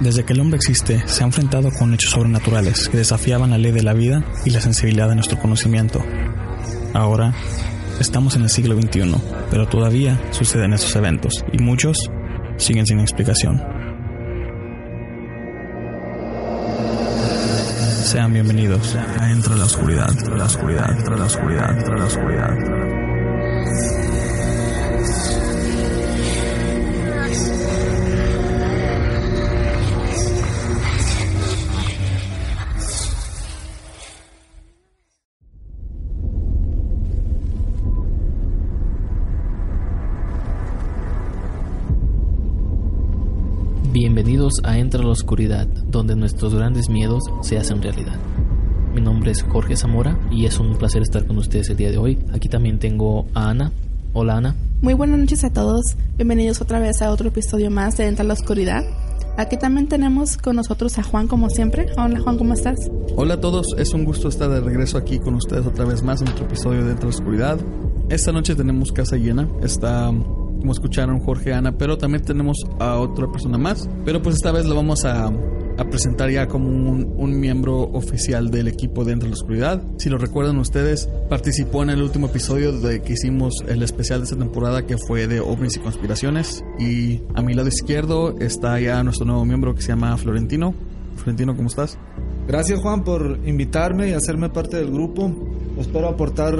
Desde que el hombre existe, se ha enfrentado con hechos sobrenaturales que desafiaban la ley de la vida y la sensibilidad de nuestro conocimiento. Ahora, estamos en el siglo XXI, pero todavía suceden estos eventos y muchos siguen sin explicación. Sean bienvenidos a Entre la Oscuridad, la Oscuridad, la Oscuridad, la Oscuridad. Bienvenidos a Entra la Oscuridad, donde nuestros grandes miedos se hacen realidad. Mi nombre es Jorge Zamora y es un placer estar con ustedes el día de hoy. Aquí también tengo a Ana. Hola Ana. Muy buenas noches a todos. Bienvenidos otra vez a otro episodio más de Entra la Oscuridad. Aquí también tenemos con nosotros a Juan como siempre. Hola Juan, ¿cómo estás? Hola a todos, es un gusto estar de regreso aquí con ustedes otra vez más en otro episodio de Entra la Oscuridad. Esta noche tenemos casa llena, está como escucharon Jorge Ana, pero también tenemos a otra persona más. Pero pues esta vez lo vamos a, presentar ya como un, miembro oficial del equipo de Entre la Oscuridad. Si lo recuerdan ustedes, participó en el último episodio de que hicimos el especial de esta temporada que fue de ovnis y conspiraciones. Y a mi lado izquierdo está ya nuestro nuevo miembro que se llama Florentino. Florentino, ¿cómo estás? Gracias Juan por invitarme y hacerme parte del grupo. Espero aportar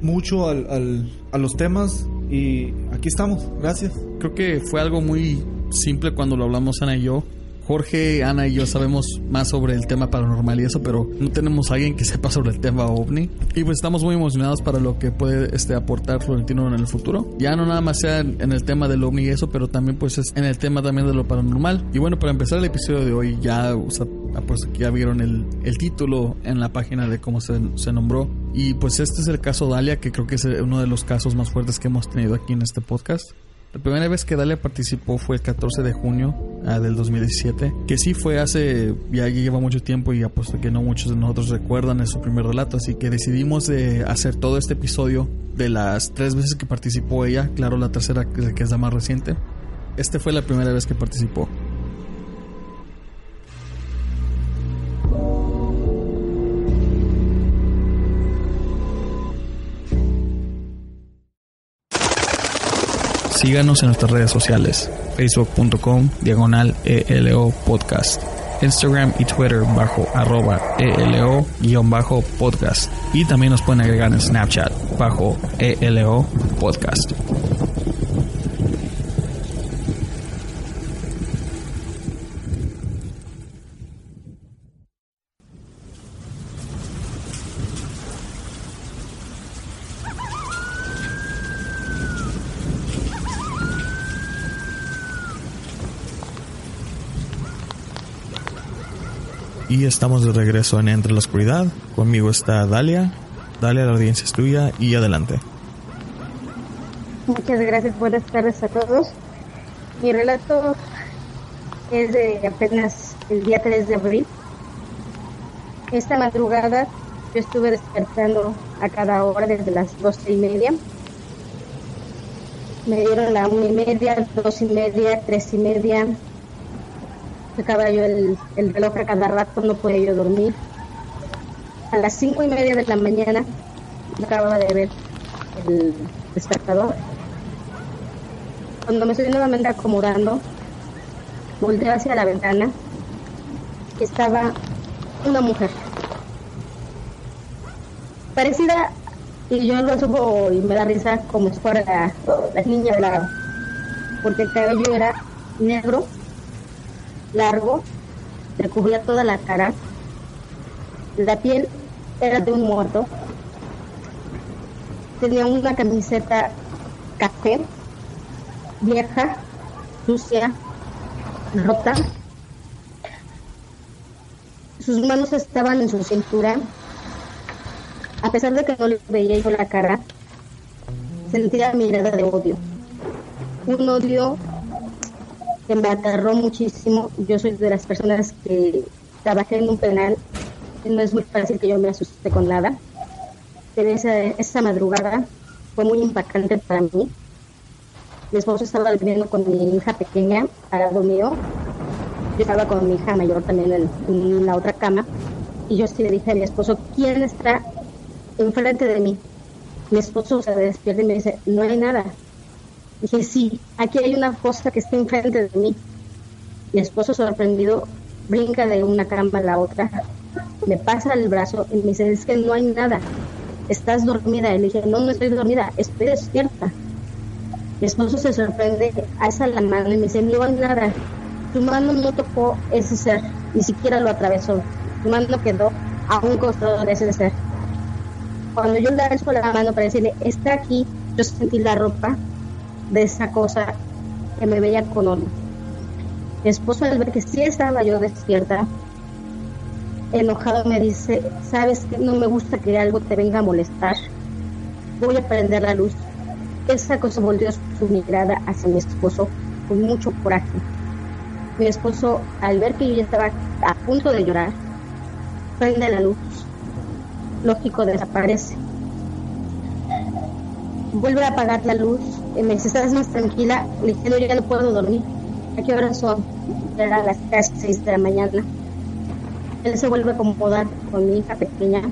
mucho al, a los temas y aquí estamos, gracias. Creo que fue algo muy simple cuando lo hablamos Ana y yo. Jorge, Ana y yo sabemos más sobre el tema paranormal y eso, pero no tenemos a alguien que sepa sobre el tema ovni. Y pues estamos muy emocionados para lo que puede este, aportar Florentino en el futuro. Ya no nada más sea en el tema del ovni y eso, pero también pues es en el tema también de lo paranormal. Y bueno, para empezar el episodio de hoy, ya, o sea, pues ya vieron el, el título en la página de cómo se, se nombró. Y pues este es el caso Dalia, que creo que es uno de los casos más fuertes que hemos tenido aquí en este podcast. La primera vez que Dalia participó fue el 14 de junio ah, del 2017, que sí fue hace, ya lleva mucho tiempo y apuesto que no muchos de nosotros recuerdan en su primer relato, así que decidimos de hacer todo este episodio de las tres veces que participó ella, claro la tercera que es la más reciente. Este fue la primera vez que participó. Síganos en nuestras redes sociales, facebook.com diagonal ELO podcast, Instagram y Twitter bajo arroba ELO guion bajo podcast y también nos pueden agregar en Snapchat bajo ELO podcast. Y estamos de regreso en Entre la Oscuridad. Conmigo está Dalia. Dalia, la audiencia es tuya y adelante. Muchas gracias, buenas tardes a todos. Mi relato es de apenas el día 3 de abril. Esta madrugada yo estuve despertando a cada hora desde las doce y media. Me dieron la una y media, dos y media, tres y media, sacaba yo el, el reloj a cada rato, no podía yo dormir. A las cinco y media de la mañana acababa de ver el despertador. Cuando me estoy nuevamente acomodando, volteé hacia la ventana y estaba una mujer. Parecida, y yo lo supo y me da risa como si fuera la, la niña de la... porque el cabello era negro largo, le cubría toda la cara. La piel era de un muerto. Tenía una camiseta café, vieja, sucia, rota. Sus manos estaban en su cintura. A pesar de que no le veía yo la cara, sentía mirada de odio. Un odio que me aterró muchísimo. Yo soy de las personas que trabajé en un penal. No es muy fácil que yo me asuste con nada. Pero esa, esa madrugada fue muy impactante para mí. Mi esposo estaba viviendo con mi hija pequeña al lado mío. Yo estaba con mi hija mayor también en, en la otra cama. Y yo sí le dije a mi esposo, ¿quién está enfrente de mí? Mi esposo se despierta y me dice, no hay nada. Dije, sí, aquí hay una cosa que está enfrente de mí. Mi esposo sorprendido brinca de una cama a la otra, me pasa el brazo y me dice, es que no hay nada, estás dormida. Y le dije, no, no estoy dormida, estoy despierta. Mi esposo se sorprende, alza la mano y me dice, no hay nada, tu mano no tocó ese ser, ni siquiera lo atravesó, tu mano quedó a un costado de ese ser. Cuando yo le alzo la mano para decirle, está aquí, yo sentí la ropa de esa cosa que me veía odio. Mi esposo al ver que sí estaba yo despierta, enojado me dice, sabes que no me gusta que algo te venga a molestar, voy a prender la luz. Esa cosa volvió su mirada hacia mi esposo con mucho coraje. Mi esposo, al ver que yo ya estaba a punto de llorar, prende la luz. Lógico, desaparece. Vuelve a apagar la luz ¿estás más tranquila? Le dije, yo ya no puedo dormir. ¿A qué hora son? Eran las casi seis de la mañana. Él se vuelve a acomodar con mi hija pequeña,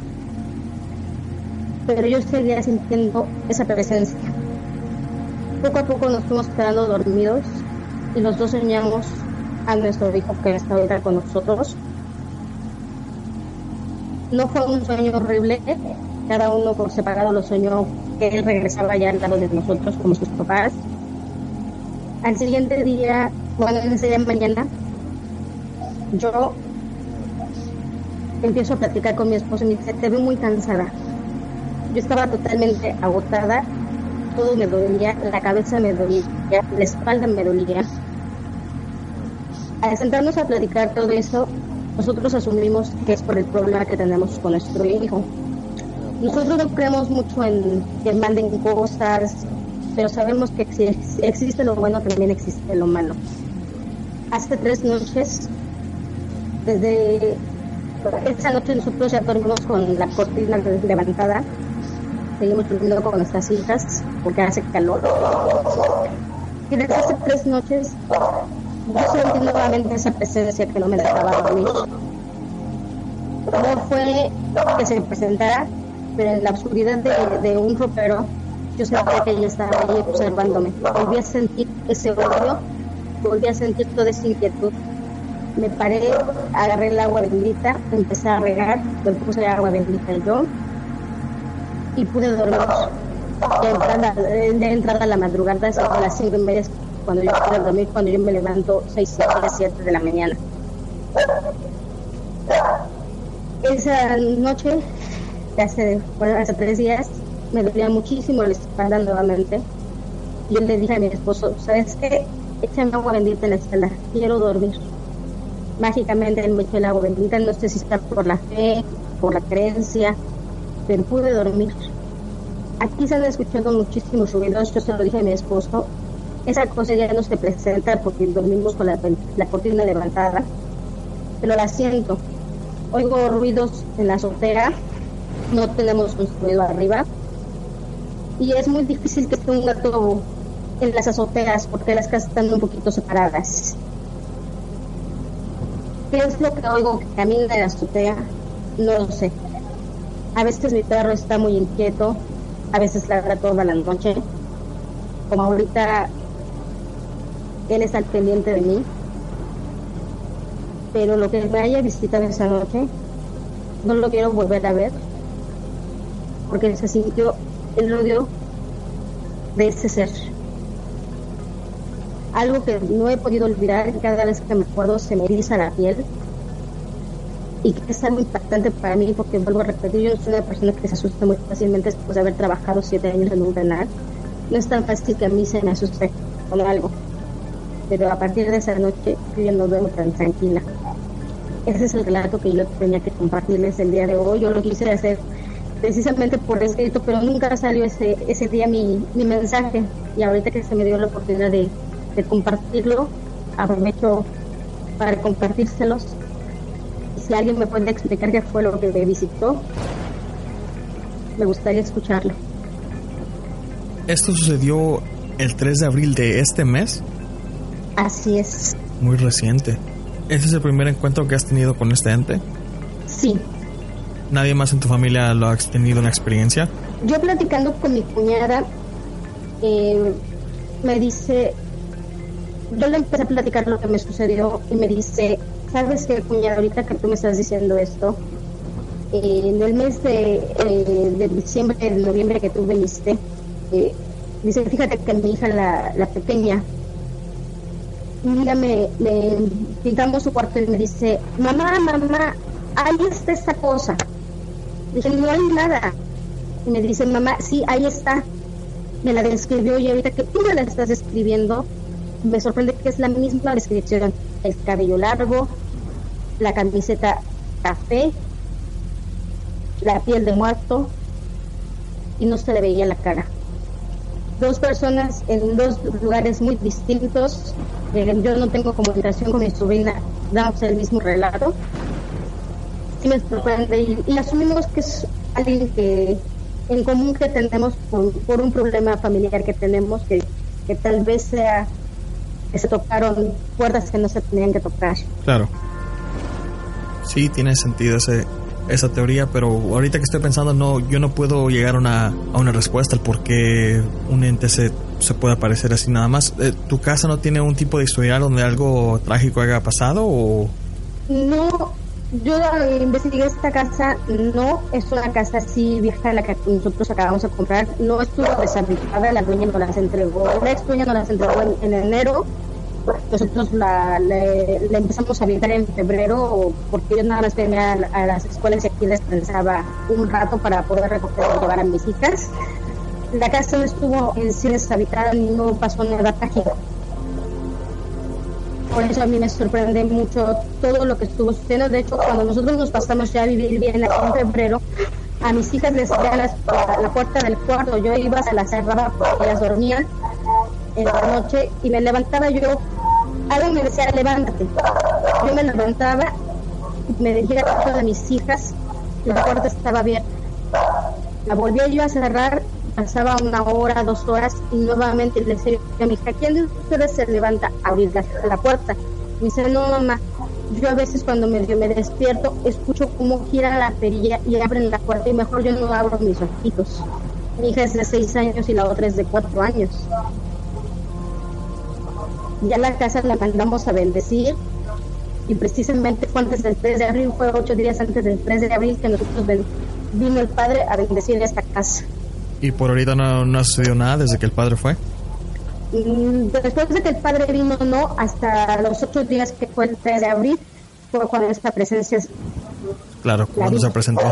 pero yo seguía sintiendo esa presencia. Poco a poco nos fuimos quedando dormidos y los dos soñamos a nuestro hijo que está con nosotros. No fue un sueño horrible, cada uno por separado lo soñó él regresaba ya al lado de nosotros como sus papás. Al siguiente día, bueno, en ese día mañana, yo empiezo a platicar con mi esposo y me dice, te veo muy cansada. Yo estaba totalmente agotada, todo me dolía, la cabeza me dolía, la espalda me dolía. Al sentarnos a platicar todo eso, nosotros asumimos que es por el problema que tenemos con nuestro hijo. Nosotros no creemos mucho en que manden cosas, pero sabemos que si existe lo bueno, también existe lo malo. Hace tres noches, desde esa noche nosotros ya dormimos con la cortina levantada, seguimos durmiendo con nuestras hijas porque hace calor. Y desde hace tres noches yo sentí nuevamente esa presencia que no me dejaba dormir. No fue que se presentara, pero en la oscuridad de, un ropero yo sentía que ella estaba ahí observándome. Volví a sentir ese odio, volví a sentir toda esa inquietud. Me paré, agarré el agua bendita, empecé a regar, me puse agua bendita yo y pude dormir. De entrada, de a la madrugada, a las cinco y media cuando yo pude dormir, cuando yo me levanto seis y siete de la mañana. Esa noche, hace, tres días, me dolía muchísimo la espalda nuevamente. Yo le dije a mi esposo, ¿sabes qué? Échame agua bendita en la espalda, quiero dormir. Mágicamente él me echó el agua bendita, no sé si está por la fe, por la creencia, pero pude dormir. Aquí se han escuchado muchísimos ruidos, yo se lo dije a mi esposo, esa cosa ya no se presenta porque dormimos con la, la cortina levantada, pero la siento. Oigo ruidos en la azotea, no tenemos un ruido arriba, y es muy difícil que esté un gato en las azoteas porque las casas están un poquito separadas. ¿Qué es lo que oigo que camina en la azotea? No lo sé. A veces mi perro está muy inquieto, a veces ladra toda la noche. Como ahorita él está al pendiente de mí. Pero lo que me haya visitado esa noche, no lo quiero volver a ver, porque se sintió el odio de ese ser. Algo que no he podido olvidar, cada vez que me acuerdo se me eriza la piel y que es algo impactante para mí porque vuelvo a repetir, yo soy una persona que se asusta muy fácilmente después de haber trabajado siete años en un penal. No es tan fácil que a mí se me asuste con algo, pero a partir de esa noche yo ya no duermo tan tranquila. ese es el relato que yo tenía que compartirles el día de hoy. Yo lo quise hacer precisamente por escrito, pero nunca salió ese, ese día mi, mi mensaje. Y ahorita que se me dio la oportunidad de, de compartirlo, aprovecho para compartírselos. Si alguien me puede explicar qué fue lo que me visitó, me gustaría escucharlo. ¿Esto sucedió el 3 de abril de este mes? Así es. Muy reciente. ¿Ese es el primer encuentro que has tenido con este ente? Sí. ¿Nadie más en tu familia lo ha tenido una experiencia? Yo platicando con mi cuñada, eh, me dice, yo le empecé a platicar lo que me sucedió y me dice, ¿sabes qué, cuñada? Ahorita que tú me estás diciendo esto, eh, en el mes de, eh, de diciembre, de noviembre que tú viniste, dice, fíjate que mi hija, la, la pequeña, mira, me, me pintamos su cuarto y me dice, mamá, mamá, ahí está esta cosa. Dije, no hay nada. Y me dice, mamá, sí, ahí está. Me la describió y ahorita que tú me la estás describiendo, me sorprende que es la misma descripción. El cabello largo, la camiseta café, la piel de muerto y no se le veía la cara. Dos personas en dos lugares muy distintos. Eh, yo no tengo comunicación con mi sobrina, damos el mismo relato. Sí me sorprende y, y asumimos que es alguien que en común que tenemos por, por un problema familiar que tenemos, que, que tal vez sea que se tocaron puertas que no se tenían que tocar. Claro. Sí, tiene sentido ese, esa teoría, pero ahorita que estoy pensando, no, yo no puedo llegar a una, a una respuesta al por qué un ente se, se puede aparecer así nada más. Eh, ¿Tu casa no tiene un tipo de historial donde algo trágico haya pasado o...? No, yo investigué esta casa, no es una casa así vieja la que nosotros acabamos de comprar, no estuvo deshabitada, la dueña nos las entregó, la ex dueña nos las entregó en, en enero, nosotros la, la empezamos a habitar en febrero porque yo nada más venía a, las escuelas y aquí les pensaba un rato para poder recoger y llevar a mis hijas. La casa no estuvo en sí deshabitada no pasó nada trágico. Por eso a mí me sorprende mucho todo lo que estuvo sucediendo. De hecho, cuando nosotros nos pasamos ya a vivir bien aquí en febrero, a mis hijas les abría las- la, puerta del cuarto. Yo iba, se la cerraba porque ellas dormían en la noche y me levantaba yo. Algo me decía, levántate. Yo me levantaba me dirigía a de mis hijas la puerta estaba abierta. La volvía yo a cerrar, pasaba una hora, dos horas y nuevamente le decía a mi hija, ¿quién de ustedes se levanta a abrir la, la puerta? Me dice, no mamá, yo a veces cuando me, yo me despierto escucho cómo gira la perilla y abren la puerta y mejor yo no abro mis ojitos. Mi hija es de seis años y la otra es de cuatro años. Ya la casa la mandamos a bendecir y precisamente fue antes del 3 de abril, fue ocho días antes del 3 de abril que nosotros vino el padre a bendecir esta casa. ¿Y por ahorita no, no ha sucedido nada desde que el padre fue? Mm, Después de que el padre vino, no, hasta los ocho días que fue el 3 de abril, fue cuando esta presencia es- Claro, cuando se presentó.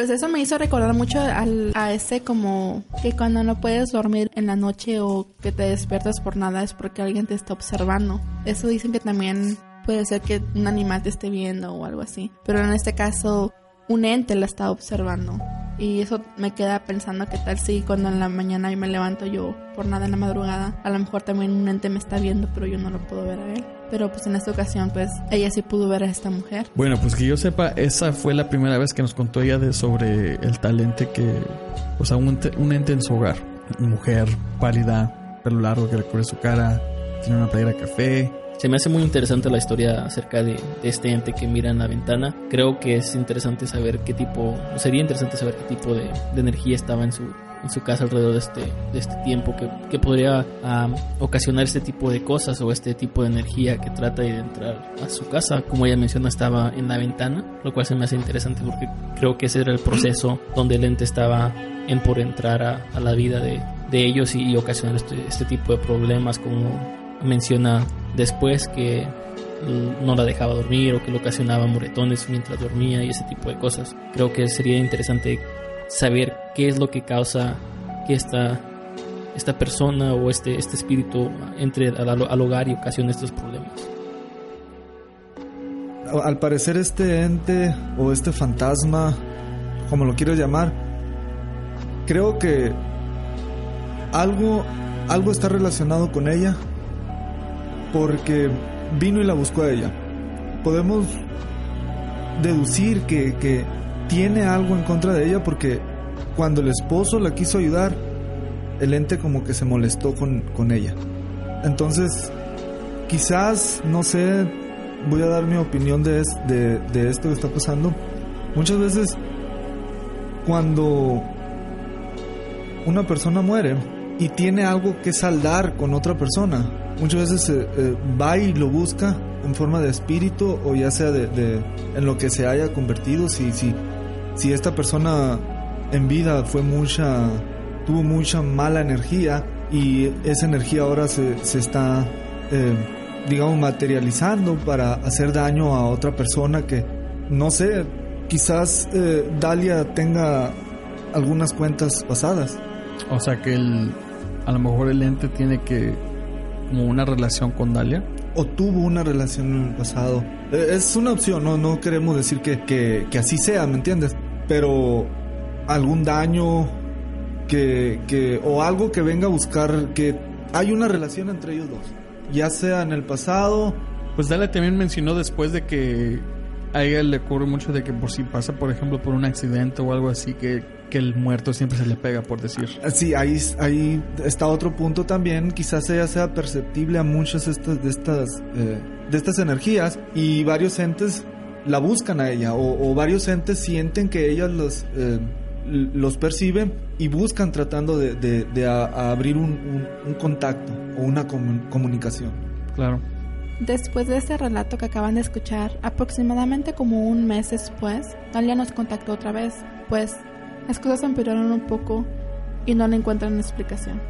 Pues eso me hizo recordar mucho al, a ese como que cuando no puedes dormir en la noche o que te despiertas por nada es porque alguien te está observando. Eso dicen que también puede ser que un animal te esté viendo o algo así. Pero en este caso un ente la está observando. Y eso me queda pensando que tal si cuando en la mañana me levanto yo por nada en la madrugada, a lo mejor también un ente me está viendo pero yo no lo puedo ver a él. Pero pues en esta ocasión pues ella sí pudo ver a esta mujer. Bueno, pues que yo sepa, esa fue la primera vez que nos contó ella de sobre el talente que, o sea, un ente, un ente en su hogar. Mujer, pálida, pelo largo que le cubre su cara, tiene una playera café. Se me hace muy interesante la historia acerca de, de este ente que mira en la ventana. Creo que es interesante saber qué tipo, sería interesante saber qué tipo de, de energía estaba en su, en su casa alrededor de este, de este tiempo, que, que podría ah, ocasionar este tipo de cosas o este tipo de energía que trata de entrar a su casa. Como ella menciona, estaba en la ventana, lo cual se me hace interesante porque creo que ese era el proceso donde el ente estaba en por entrar a, a la vida de, de ellos y, ocasionar este, este, tipo de problemas como menciona después que no la dejaba dormir o que le ocasionaba moretones mientras dormía y ese tipo de cosas. Creo que sería interesante saber qué es lo que causa que esta, esta persona o este, este espíritu entre al, al hogar y ocasione estos problemas. Al parecer este ente o este fantasma, como lo quiero llamar, creo que algo, algo está relacionado con ella porque vino y la buscó a ella. Podemos deducir que, que tiene algo en contra de ella porque cuando el esposo la quiso ayudar, el ente como que se molestó con, con ella. Entonces, quizás, no sé, voy a dar mi opinión de, de, de esto que está pasando. Muchas veces, cuando una persona muere y tiene algo que saldar con otra persona, muchas veces eh, eh, va y lo busca en forma de espíritu o ya sea de, en lo que se haya convertido. Si si si esta persona en vida fue mucha tuvo mucha mala energía y esa energía ahora se, se está eh, digamos materializando para hacer daño a otra persona que no sé quizás Dalia tenga algunas cuentas pasadas. O sea que el a lo mejor el ente tiene que como una relación con Dalia? O tuvo una relación en el pasado. Eh, es una opción, no, no queremos decir que, que, así sea, ¿me entiendes? Pero algún daño que, que, o algo que venga a buscar que hay una relación entre ellos dos. Ya sea en el pasado. Pues Dalia también mencionó después de que a ella le ocurre mucho de que por si pasa, por ejemplo, por un accidente o algo así, que que el muerto siempre se le pega, por decir. Sí, ahí, ahí está otro punto también. Quizás ella sea perceptible a muchas estas, de, estas, eh, de estas energías y varios entes la buscan a ella o, varios entes sienten que ella los, eh, los percibe y buscan tratando de, abrir un, contacto o una comunicación. Claro. Después de este relato que acaban de escuchar, aproximadamente como un mes después, Dalia nos contactó otra vez, pues las cosas empeoraron un poco y no le encuentran explicación.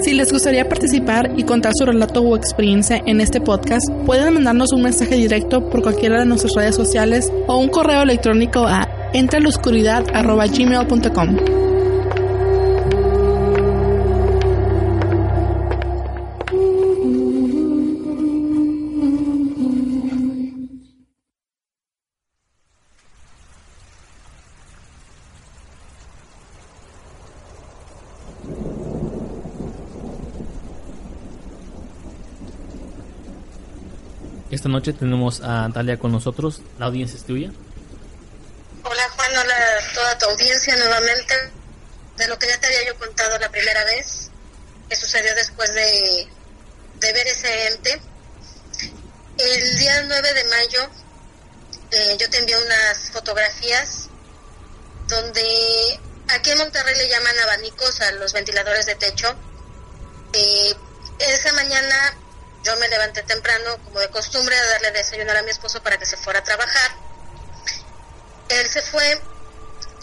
Si les gustaría participar y contar su relato o experiencia en este podcast, pueden mandarnos un mensaje directo por cualquiera de nuestras redes sociales o un correo electrónico a entra a la oscuridad arroba gmail.com. Esta noche tenemos a Dalia con nosotros. La audiencia es tuya toda tu audiencia nuevamente de lo que ya te había yo contado la primera vez, que sucedió después de, ver ese ente. El día 9 de mayo eh, yo te envié unas fotografías donde aquí en Monterrey le llaman abanicos a los ventiladores de techo. Eh, esa mañana yo me levanté temprano, como de costumbre, a darle desayunar a mi esposo para que se fuera a trabajar. Él se fue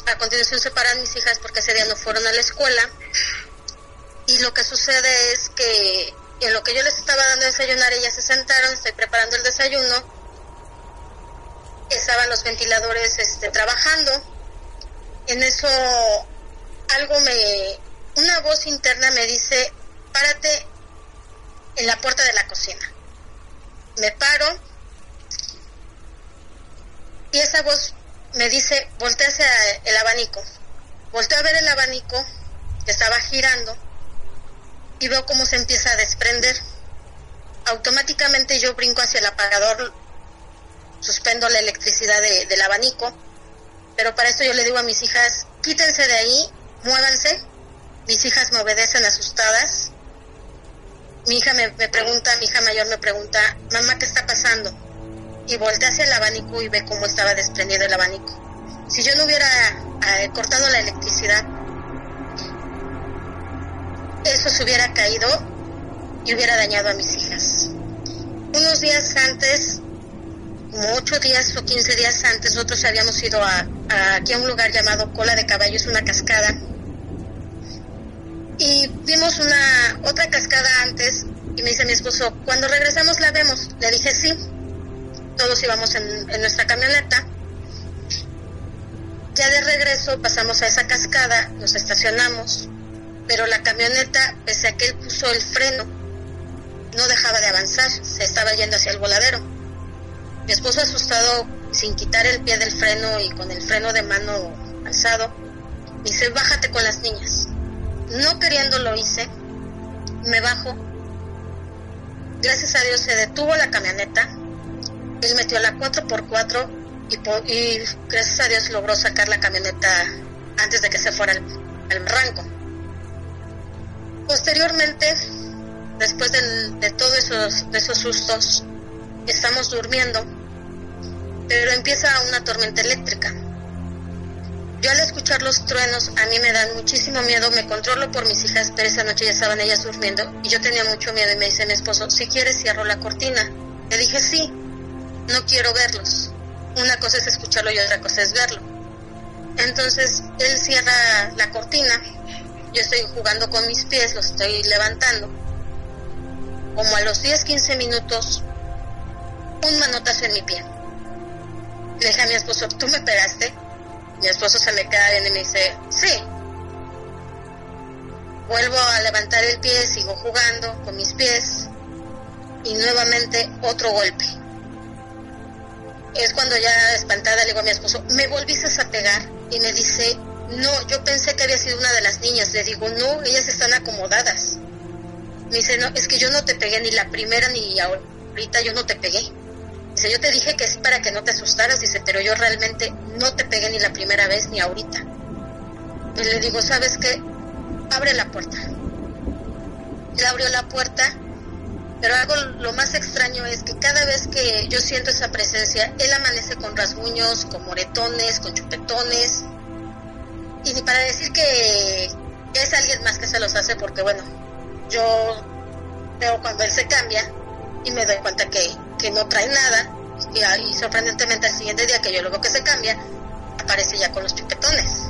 a continuación se paran mis hijas porque ese día no fueron a la escuela. Y lo que sucede es que en lo que yo les estaba dando desayunar, ellas se sentaron, estoy preparando el desayuno. Estaban los ventiladores este, trabajando. En eso algo me... Una voz interna me dice, párate en la puerta de la cocina. Me paro y esa voz me dice, voltea hacia el abanico. Volteo a ver el abanico que estaba girando y veo cómo se empieza a desprender. Automáticamente yo brinco hacia el apagador, suspendo la electricidad del abanico, pero para esto yo le digo a mis hijas, quítense de ahí, muévanse. Mis hijas me obedecen asustadas. Mi hija me, me pregunta, mi hija mayor me pregunta, mamá, ¿qué está pasando? Y volteé hacia el abanico y ve cómo estaba desprendido el abanico. Si yo no hubiera eh, cortado la electricidad, eso se hubiera caído y hubiera dañado a mis hijas. Unos días antes, como ocho días o quince días antes, nosotros habíamos ido a, aquí a un lugar llamado Cola de Caballo, es una cascada. Y vimos una otra cascada antes y me dice mi esposo, cuando regresamos la vemos. Le dije sí. Todos íbamos en, nuestra camioneta. Ya de regreso pasamos a esa cascada, nos estacionamos, pero la camioneta, pese a que él puso el freno, no dejaba de avanzar, se estaba yendo hacia el voladero. Mi esposo asustado, sin quitar el pie del freno y con el freno de mano alzado, me dice, bájate con las niñas. No queriendo lo hice, me bajo. Gracias a Dios se detuvo la camioneta, él metió la 4x4 y, y gracias a Dios logró sacar la camioneta antes de que se fuera al, rango. Posteriormente, después de todos esos, esos sustos, estamos durmiendo, pero empieza una tormenta eléctrica. Yo al escuchar los truenos a mí me dan muchísimo miedo, me controlo por mis hijas, pero esa noche ya estaban ellas durmiendo y yo tenía mucho miedo y me dice mi esposo, si quieres cierro la cortina. Le dije sí, no quiero verlos. Una cosa es escucharlo y otra cosa es verlo. Entonces él cierra la cortina, yo estoy jugando con mis pies, los estoy levantando como a los 10, 15 minutos, un manotazo en mi pie. Le dije a mi esposo, ¿tú me pegaste? Mi esposo se me queda bien y me dice, sí. Vuelvo a levantar el pie, sigo jugando con mis pies y nuevamente otro golpe. Es cuando ya espantada le digo a mi esposo, ¿me volviste a pegar? Y me dice, no, yo pensé que había sido una de las niñas. Le digo, no, ellas están acomodadas. Me dice, no, es que yo no te pegué ni la primera ni ahorita yo no te pegué. Dice, yo te dije que es para que no te asustaras, dice, pero yo realmente no te pegué ni la primera vez ni ahorita. Y le digo, ¿sabes qué? Abre la puerta. Él abrió la puerta, pero algo lo más extraño es que cada vez que yo siento esa presencia, él amanece con rasguños, con moretones, con chupetones. Y ni para decir que es alguien más que se los hace, porque bueno, yo veo cuando él se cambia y me doy cuenta que, no trae nada y, sorprendentemente al siguiente día que yo veo que se cambia aparece ya con los chupetones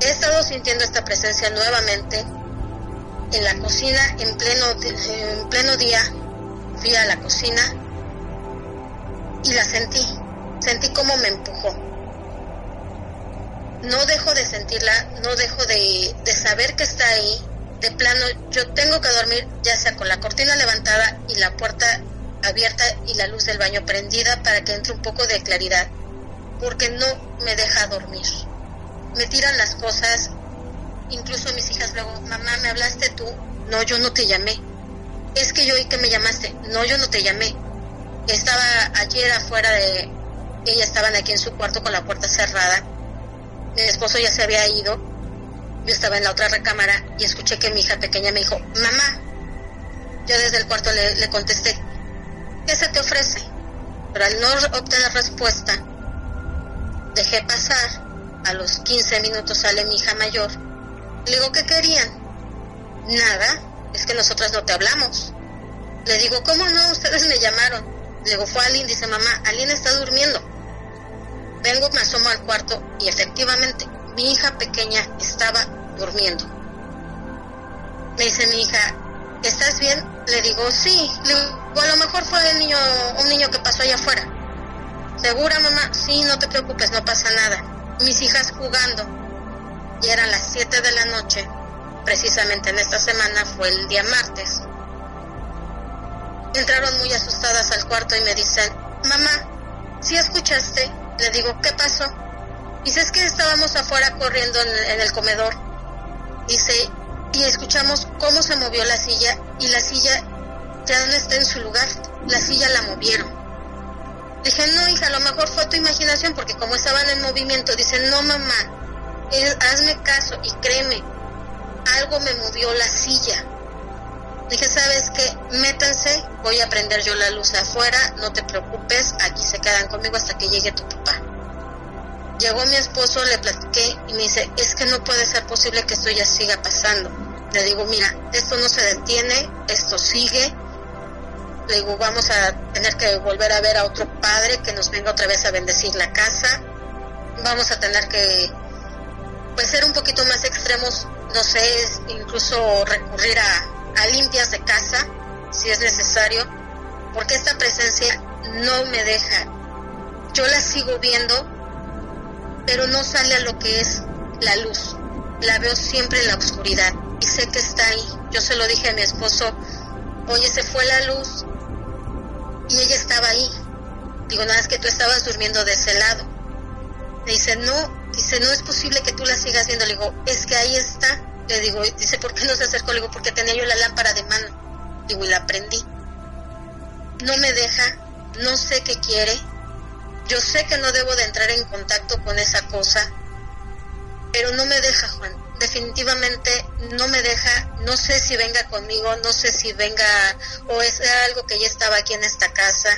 he estado sintiendo esta presencia nuevamente en la cocina en pleno en pleno día fui a la cocina y la sentí sentí como me empujó no dejo de sentirla no dejo de, de saber que está ahí de plano yo tengo que dormir ya sea con la cortina levantada y la puerta abierta y la luz del baño prendida para que entre un poco de claridad, porque no me deja dormir. Me tiran las cosas, incluso mis hijas luego, mamá, ¿me hablaste tú? No, yo no te llamé. Es que yo oí que me llamaste. No, yo no te llamé. Estaba ayer afuera de... Ellas estaban aquí en su cuarto con la puerta cerrada. Mi esposo ya se había ido yo estaba en la otra recámara y escuché que mi hija pequeña me dijo, mamá. Yo desde el cuarto le, contesté, ¿qué se te ofrece? Pero al no obtener respuesta, dejé pasar. A los 15 minutos sale mi hija mayor. Le digo, ¿qué querían? Nada, es que nosotras no te hablamos. Le digo, ¿cómo no? Ustedes me llamaron. Le digo, fue Aline, dice mamá, Aline está durmiendo. Vengo, me asomo al cuarto y efectivamente mi hija pequeña estaba durmiendo. Me dice mi hija, ¿estás bien? Le digo, sí. Le digo, a lo mejor fue el niño, un niño que pasó allá afuera. ¿Segura, mamá? Sí, no te preocupes, no pasa nada. Mis hijas jugando. Y eran las 7 de la noche. Precisamente en esta semana fue el día martes. Entraron muy asustadas al cuarto y me dicen, mamá, ¿sí escuchaste? Le digo, ¿qué pasó? Dice, es que estábamos afuera corriendo en, el comedor. Dice, y escuchamos cómo se movió la silla y la silla ya no está en su lugar. La silla la movieron. Dije, no, hija, a lo mejor fue tu imaginación, porque como estaban en movimiento, dice, no, mamá, hazme caso y créeme, algo me movió la silla. Dije, ¿sabes qué? Métanse, voy a prender yo la luz afuera, no te preocupes, aquí se quedan conmigo hasta que llegue tu papá. Llegó mi esposo, le platiqué y me dice, es que no puede ser posible que esto ya siga pasando. Le digo, mira, esto no se detiene, esto sigue. Le digo, vamos a tener que volver a ver a otro padre que nos venga otra vez a bendecir la casa. Vamos a tener que, pues, ser un poquito más extremos, no sé, incluso recurrir a, limpias de casa, si es necesario, porque esta presencia no me deja. Yo la sigo viendo, pero no sale a lo que es la luz. La veo siempre en la oscuridad y sé que está ahí. Yo se lo dije a mi esposo, oye, se fue la luz y ella estaba ahí. Digo, nada, es que tú estabas durmiendo de ese lado. Me dice, no, dice, no es posible que tú la sigas viendo. Le digo, es que ahí está. Le digo, dice, ¿por qué no se acercó? Le digo, porque tenía yo la lámpara de mano. Digo, y la prendí. No me deja, no sé qué quiere. Yo sé que no debo de entrar en contacto con esa cosa, pero no me deja, Juan. Definitivamente no me deja. No sé si venga conmigo, no sé si venga o es algo que ya estaba aquí en esta casa.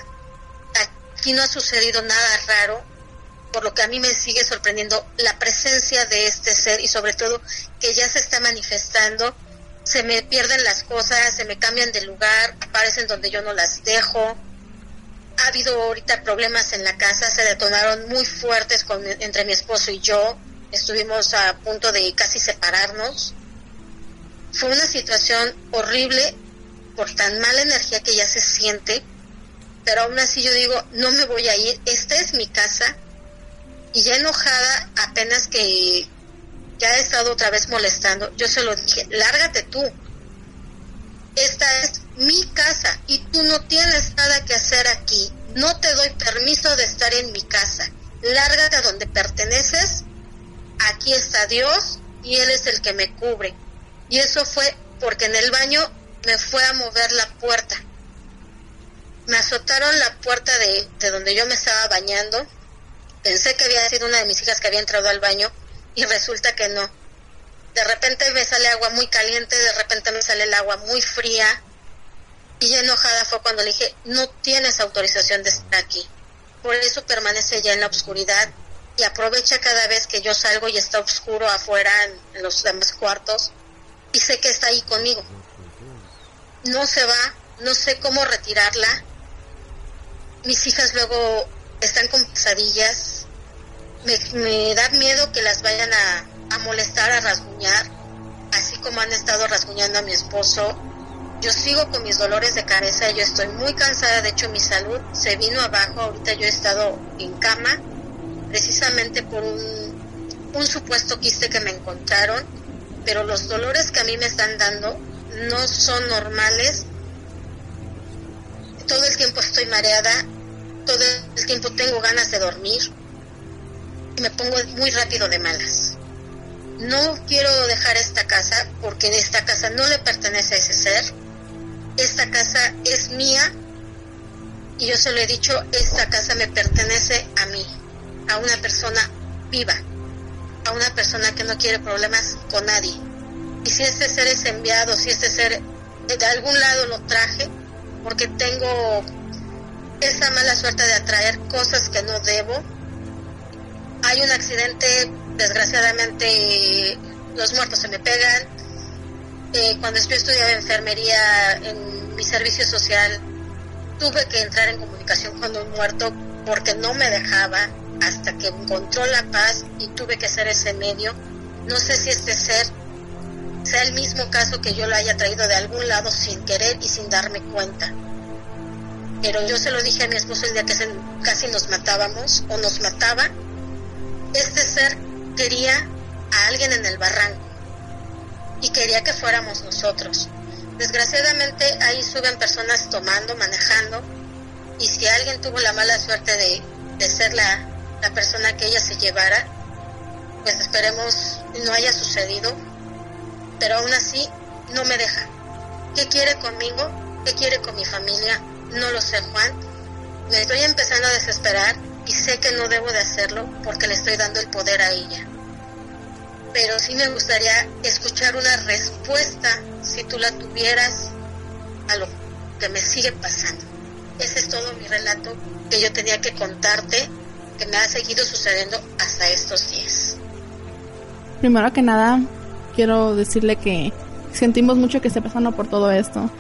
Aquí no ha sucedido nada raro, por lo que a mí me sigue sorprendiendo la presencia de este ser y sobre todo que ya se está manifestando. Se me pierden las cosas, se me cambian de lugar, aparecen donde yo no las dejo. Ha habido ahorita problemas en la casa, se detonaron muy fuertes entre mi esposo y yo estuvimos a punto de casi separarnos. Fue una situación horrible por tan mala energía que ya se siente, pero aún así yo digo, no me voy a ir, esta es mi casa. Y ya enojada, apenas que ya he estado otra vez molestando, yo se lo dije, lárgate tú. Esta es mi casa y tú no tienes nada que hacer aquí. No te doy permiso de estar en mi casa. Lárgate a donde perteneces aquí está Dios y Él es el que me cubre. Y eso fue porque en el baño me fue a mover la puerta. Me azotaron la puerta de, de donde yo me estaba bañando. Pensé que había sido una de mis hijas que había entrado al baño y resulta que no. De repente me sale agua muy caliente, de repente me sale el agua muy fría. Y enojada fue cuando le dije, no tienes autorización de estar aquí. Por eso permanece ya en la oscuridad y aprovecha cada vez que yo salgo y está oscuro afuera en, los demás cuartos y sé que está ahí conmigo. No se va, no sé cómo retirarla. Mis hijas luego están con pesadillas. Me, da miedo que las vayan a, a molestar, a rasguñar, así como han estado rasguñando a mi esposo. Yo sigo con mis dolores de cabeza, yo estoy muy cansada, de hecho mi salud se vino abajo, ahorita yo he estado en cama precisamente por un, un supuesto quiste que me encontraron, pero los dolores que a mí me están dando no son normales. Todo el tiempo estoy mareada, todo el tiempo tengo ganas de dormir y me pongo muy rápido de malas. No quiero dejar esta casa porque esta casa no le pertenece a ese ser. Esta casa es mía y yo se lo he dicho, esta casa me pertenece a mí a una persona viva, a una persona que no quiere problemas con nadie. Y si este ser es enviado, si este ser de algún lado lo traje, porque tengo esa mala suerte de atraer cosas que no debo. Hay un accidente, desgraciadamente los muertos se me pegan. Eh, cuando yo estudiaba enfermería en mi servicio social, tuve que entrar en comunicación con un muerto porque no me dejaba hasta que encontró la paz y tuve que ser ese medio. No sé si este ser sea el mismo caso que yo lo haya traído de algún lado sin querer y sin darme cuenta. Pero yo se lo dije a mi esposo el día que casi nos matábamos o nos mataba. Este ser quería a alguien en el barranco y quería que fuéramos nosotros. Desgraciadamente ahí suben personas tomando, manejando y si alguien tuvo la mala suerte de, de ser la, la persona que ella se llevara, pues esperemos no haya sucedido, pero aún así no me deja. ¿Qué quiere conmigo? ¿Qué quiere con mi familia? No lo sé, Juan. Me estoy empezando a desesperar y sé que no debo de hacerlo porque le estoy dando el poder a ella. Pero sí me gustaría escuchar una respuesta, si tú la tuvieras, a lo que me sigue pasando. Ese es todo mi relato que yo tenía que contarte que me ha seguido sucediendo hasta estos días. Primero que nada, quiero decirle que sentimos mucho que esté pasando por todo esto.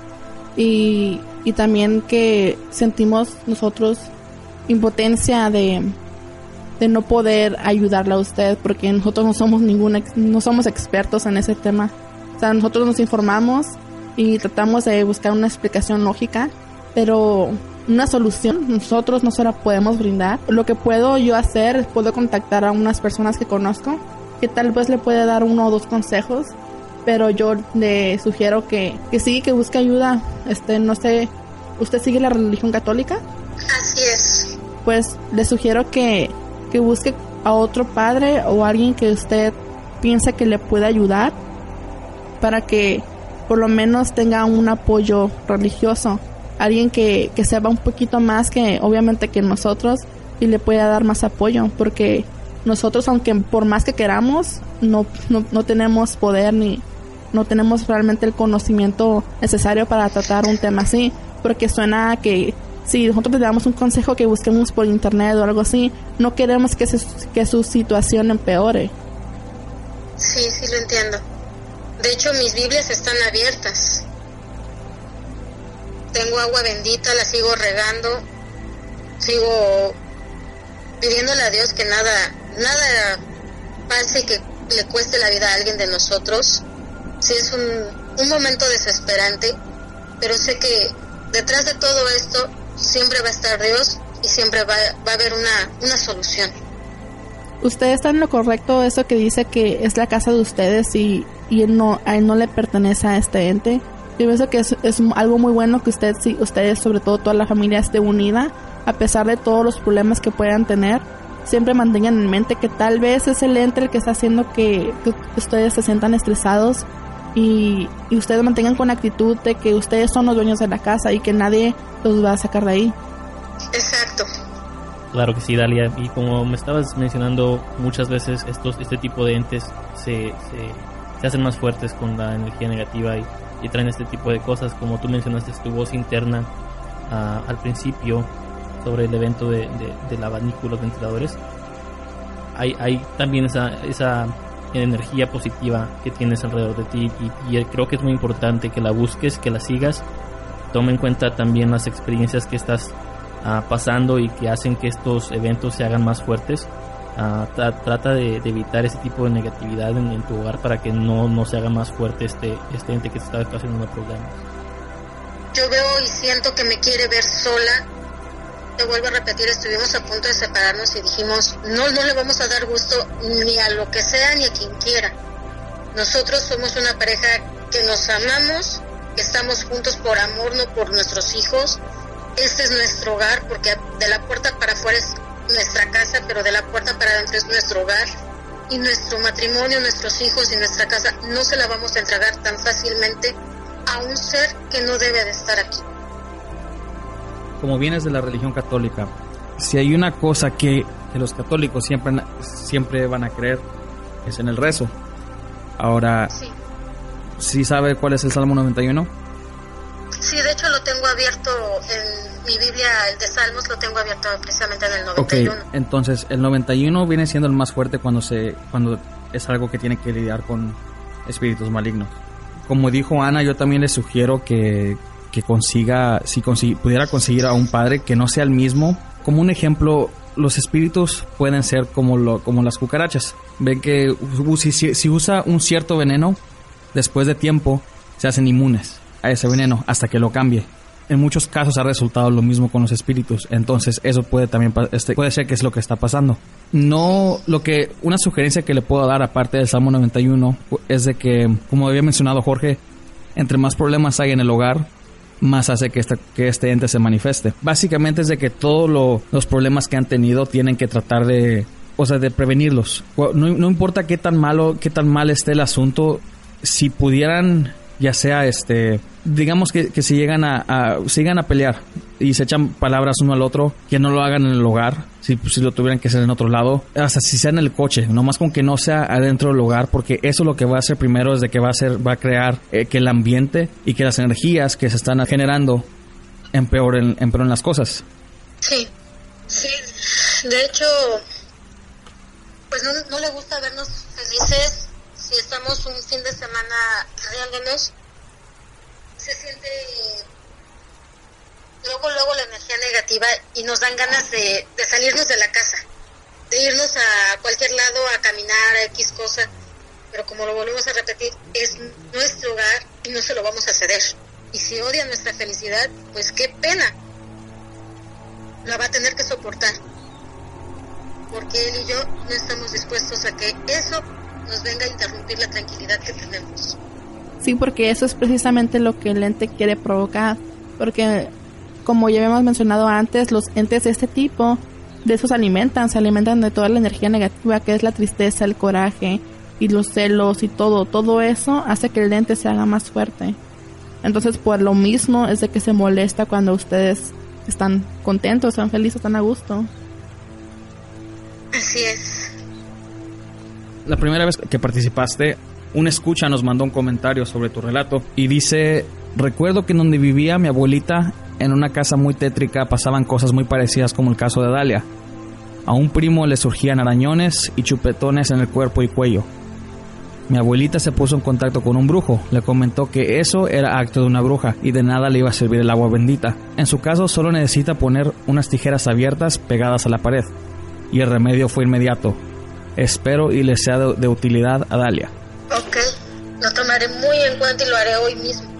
Y, y también que sentimos nosotros impotencia de, de no poder ayudarle a usted porque nosotros no somos ninguna no somos expertos en ese tema. O sea, nosotros nos informamos y tratamos de buscar una explicación lógica, pero una solución nosotros no se la podemos brindar. Lo que puedo yo hacer es puedo contactar a unas personas que conozco que tal vez le puede dar uno o dos consejos, pero yo le sugiero que, que sí, que busque ayuda. Este, no sé, ¿usted sigue la religión católica? Así es. Pues le sugiero que, que busque a otro padre o alguien que usted piense que le pueda ayudar para que por lo menos tenga un apoyo religioso. Alguien que, que sepa un poquito más que obviamente que nosotros y le pueda dar más apoyo porque nosotros, aunque por más que queramos, no, no, no tenemos poder ni no tenemos realmente el conocimiento necesario para tratar un tema así, porque suena que si nosotros le damos un consejo que busquemos por internet o algo así, no queremos que, que su situación empeore. Sí, sí lo entiendo. De hecho, mis Biblias están abiertas. Tengo agua bendita, la sigo regando, sigo pidiéndole a Dios que nada nada pase que le cueste la vida a alguien de nosotros. Sí es un, un momento desesperante, pero sé que detrás de todo esto siempre va a estar Dios y siempre va, va a haber una, una solución. Usted está en lo correcto eso que dice que es la casa de ustedes y, y no, a él no le pertenece a este ente. Yo pienso que es, es algo muy bueno que usted, sí, ustedes, sobre todo toda la familia, esté unida, a pesar de todos los problemas que puedan tener siempre mantengan en mente que tal vez es el ente el que está haciendo que, ustedes se sientan estresados y, y, ustedes mantengan con actitud de que ustedes son los dueños de la casa y que nadie los va a sacar de ahí. Exacto. Claro que sí, Dalia. Y como me estabas mencionando, muchas veces estos, este tipo de entes se, se, se hacen más fuertes con la energía negativa y, y, traen este tipo de cosas. Como tú mencionaste, tu voz interna uh, al principio sobre el evento de, de, del abanico los ventiladores, hay, hay también esa, esa energía positiva que tienes alrededor de ti y, y, creo que es muy importante que la busques, que la sigas. Toma en cuenta también las experiencias que estás uh, pasando y que hacen que estos eventos se hagan más fuertes. Uh, tra trata de, de, evitar ese tipo de negatividad en, en, tu hogar para que no, no se haga más fuerte este, este ente que te está causando problemas. Yo veo y siento que me quiere ver sola te vuelvo a repetir, estuvimos a punto de separarnos y dijimos, no, no le vamos a dar gusto ni a lo que sea ni a quien quiera. Nosotros somos una pareja que nos amamos, estamos juntos por amor, no por nuestros hijos. Este es nuestro hogar, porque de la puerta para afuera es nuestra casa, pero de la puerta para adentro es nuestro hogar. Y nuestro matrimonio, nuestros hijos y nuestra casa no se la vamos a entregar tan fácilmente a un ser que no debe de estar aquí como vienes de la religión católica, si hay una cosa que, que, los católicos siempre, siempre van a creer, es en el rezo. Ahora, sí. ¿sí sabe cuál es el Salmo 91? Sí, de hecho lo tengo abierto en mi Biblia, el de Salmos lo tengo abierto precisamente en el 91. Ok, entonces el 91 viene siendo el más fuerte cuando, se, cuando es algo que tiene que lidiar con espíritus malignos. Como dijo Ana, yo también le sugiero que, que consiga, si consigue, pudiera conseguir a un padre que no sea el mismo. Como un ejemplo, los espíritus pueden ser como, lo, como las cucarachas. Ven que si, si usa un cierto veneno, después de tiempo se hacen inmunes a ese veneno hasta que lo cambie. En muchos casos ha resultado lo mismo con los espíritus, entonces eso puede también este, puede ser que es lo que está pasando. No, lo que una sugerencia que le puedo dar aparte del Salmo 91 es de que, como había mencionado Jorge, entre más problemas hay en el hogar, más hace que este, que este ente se manifieste. Básicamente es de que todos lo, los problemas que han tenido tienen que tratar de, o sea, de prevenirlos. No, no importa qué tan malo, qué tan mal esté el asunto, si pudieran ya sea este digamos que, que si llegan a, a a pelear y se echan palabras uno al otro que no lo hagan en el hogar si, si lo tuvieran que hacer en otro lado hasta si sea en el coche nomás con que no sea adentro del hogar porque eso lo que va a hacer primero es de que va a hacer va a crear eh, que el ambiente y que las energías que se están generando empeoren, empeoren las cosas. Sí. Sí. De hecho pues no, no le gusta vernos felices si estamos un fin de semana riéndonos, se siente luego, luego la energía negativa y nos dan ganas de, de salirnos de la casa, de irnos a cualquier lado a caminar, a X cosa. Pero como lo volvemos a repetir, es nuestro hogar y no se lo vamos a ceder. Y si odia nuestra felicidad, pues qué pena. La va a tener que soportar. Porque él y yo no estamos dispuestos a que eso nos venga a interrumpir la tranquilidad que tenemos. Sí, porque eso es precisamente lo que el ente quiere provocar. Porque, como ya habíamos mencionado antes, los entes de este tipo, de esos alimentan, se alimentan de toda la energía negativa, que es la tristeza, el coraje y los celos y todo. Todo eso hace que el ente se haga más fuerte. Entonces, por lo mismo es de que se molesta cuando ustedes están contentos, están felices, están a gusto. Así es. La primera vez que participaste, un escucha nos mandó un comentario sobre tu relato y dice, recuerdo que en donde vivía mi abuelita, en una casa muy tétrica, pasaban cosas muy parecidas como el caso de Dalia. A un primo le surgían arañones y chupetones en el cuerpo y cuello. Mi abuelita se puso en contacto con un brujo, le comentó que eso era acto de una bruja y de nada le iba a servir el agua bendita. En su caso solo necesita poner unas tijeras abiertas pegadas a la pared. Y el remedio fue inmediato. Espero y le sea de, de utilidad a Dalia. Ok, lo tomaré muy en cuenta y lo haré hoy mismo.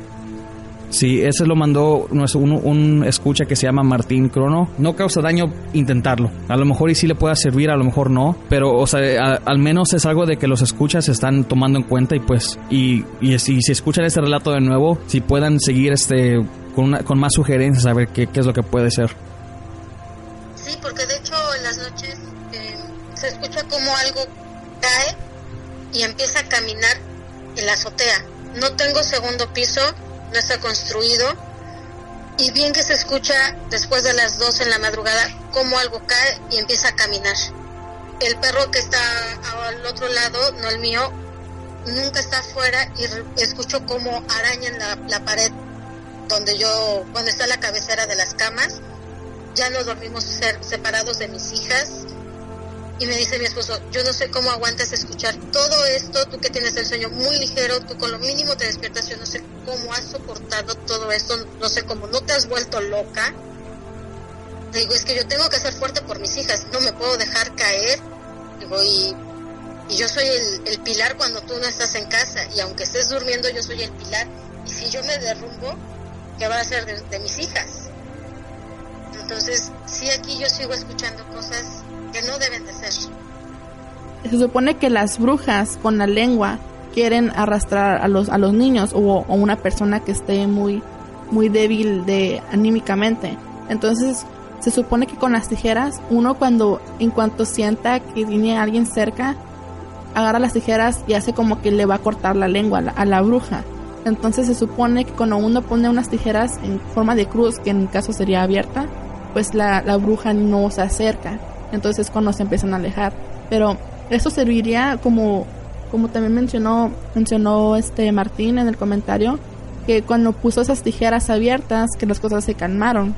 Sí, ese lo mandó un, un escucha que se llama Martín Crono. No causa daño intentarlo. A lo mejor y sí le pueda servir, a lo mejor no. Pero, o sea, a- al menos es algo de que los escuchas están tomando en cuenta y pues, y, y si, si escuchan este relato de nuevo, si puedan seguir este con, una- con más sugerencias a ver qué, qué es lo que puede ser. Sí, porque de como algo cae y empieza a caminar en la azotea. No tengo segundo piso, no está construido. Y bien que se escucha después de las 12 en la madrugada como algo cae y empieza a caminar. El perro que está al otro lado, no el mío, nunca está afuera y escucho como arañan la, la pared donde yo, donde está la cabecera de las camas ya no dormimos separados de mis hijas. Y me dice mi esposo, yo no sé cómo aguantas escuchar todo esto, tú que tienes el sueño muy ligero, tú con lo mínimo te despiertas, yo no sé cómo has soportado todo esto, no sé cómo no te has vuelto loca. Digo, es que yo tengo que ser fuerte por mis hijas, no me puedo dejar caer. Digo, y, yo soy el, pilar cuando tú no estás en casa, y aunque estés durmiendo, yo soy el pilar. Y si yo me derrumbo, ¿qué va a ser de, de mis hijas? Entonces, sí, aquí yo sigo escuchando cosas que no deben de ser. Se supone que las brujas con la lengua quieren arrastrar a los, a los niños o, o una persona que esté muy, muy débil de anímicamente. Entonces, se supone que con las tijeras, uno cuando, en cuanto sienta que tiene alguien cerca, agarra las tijeras y hace como que le va a cortar la lengua a la, a la bruja. Entonces se supone que cuando uno pone unas tijeras en forma de cruz, que en mi caso sería abierta, pues la, la bruja no se acerca. Entonces es cuando se empiezan a alejar. Pero eso serviría como, como también mencionó, mencionó este Martín en el comentario, que cuando puso esas tijeras abiertas, que las cosas se calmaron.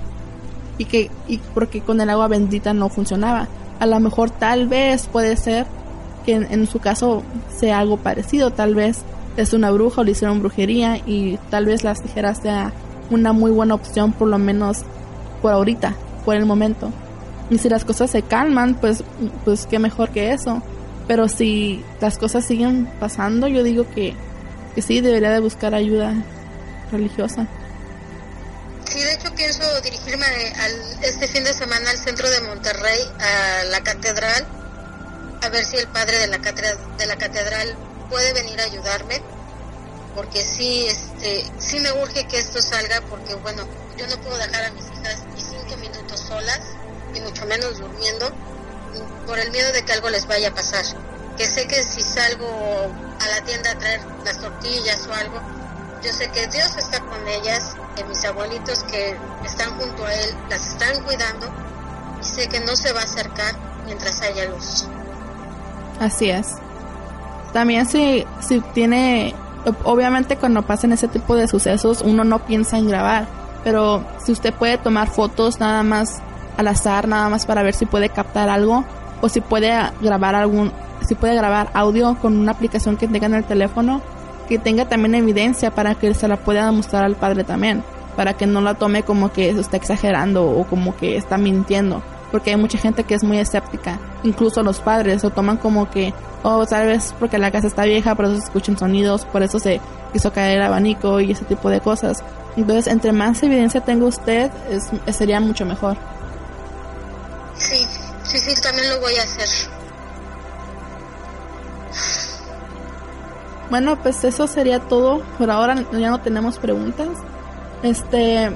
Y que, y porque con el agua bendita no funcionaba. A lo mejor tal vez puede ser que en, en su caso sea algo parecido, tal vez es una bruja o le hicieron brujería y tal vez las tijeras sea una muy buena opción por lo menos por ahorita, por el momento. Y si las cosas se calman, pues, pues qué mejor que eso. Pero si las cosas siguen pasando, yo digo que, que sí, debería de buscar ayuda religiosa. Sí, de hecho pienso dirigirme al, este fin de semana al centro de Monterrey, a la catedral, a ver si el padre de la, catedral, de la catedral puede venir a ayudarme, porque sí, este, sí me urge que esto salga, porque bueno, yo no puedo dejar a mis hijas ni cinco minutos solas, ni mucho menos durmiendo, por el miedo de que algo les vaya a pasar. Que sé que si salgo a la tienda a traer las tortillas o algo, yo sé que Dios está con ellas, que mis abuelitos que están junto a Él las están cuidando y sé que no se va a acercar mientras haya luz. Así es. También si, si tiene, obviamente cuando pasen ese tipo de sucesos uno no piensa en grabar, pero si usted puede tomar fotos nada más al azar, nada más para ver si puede captar algo o si puede grabar algún si puede grabar audio con una aplicación que tenga en el teléfono, que tenga también evidencia para que se la pueda mostrar al padre también, para que no la tome como que está exagerando o como que está mintiendo, porque hay mucha gente que es muy escéptica, incluso los padres lo toman como que, oh, tal vez porque la casa está vieja, por eso se escuchan sonidos, por eso se quiso caer el abanico y ese tipo de cosas. Entonces, entre más evidencia tenga usted, es, sería mucho mejor. Sí, sí, sí, también lo voy a hacer. Bueno, pues eso sería todo. Por ahora ya no tenemos preguntas. Este,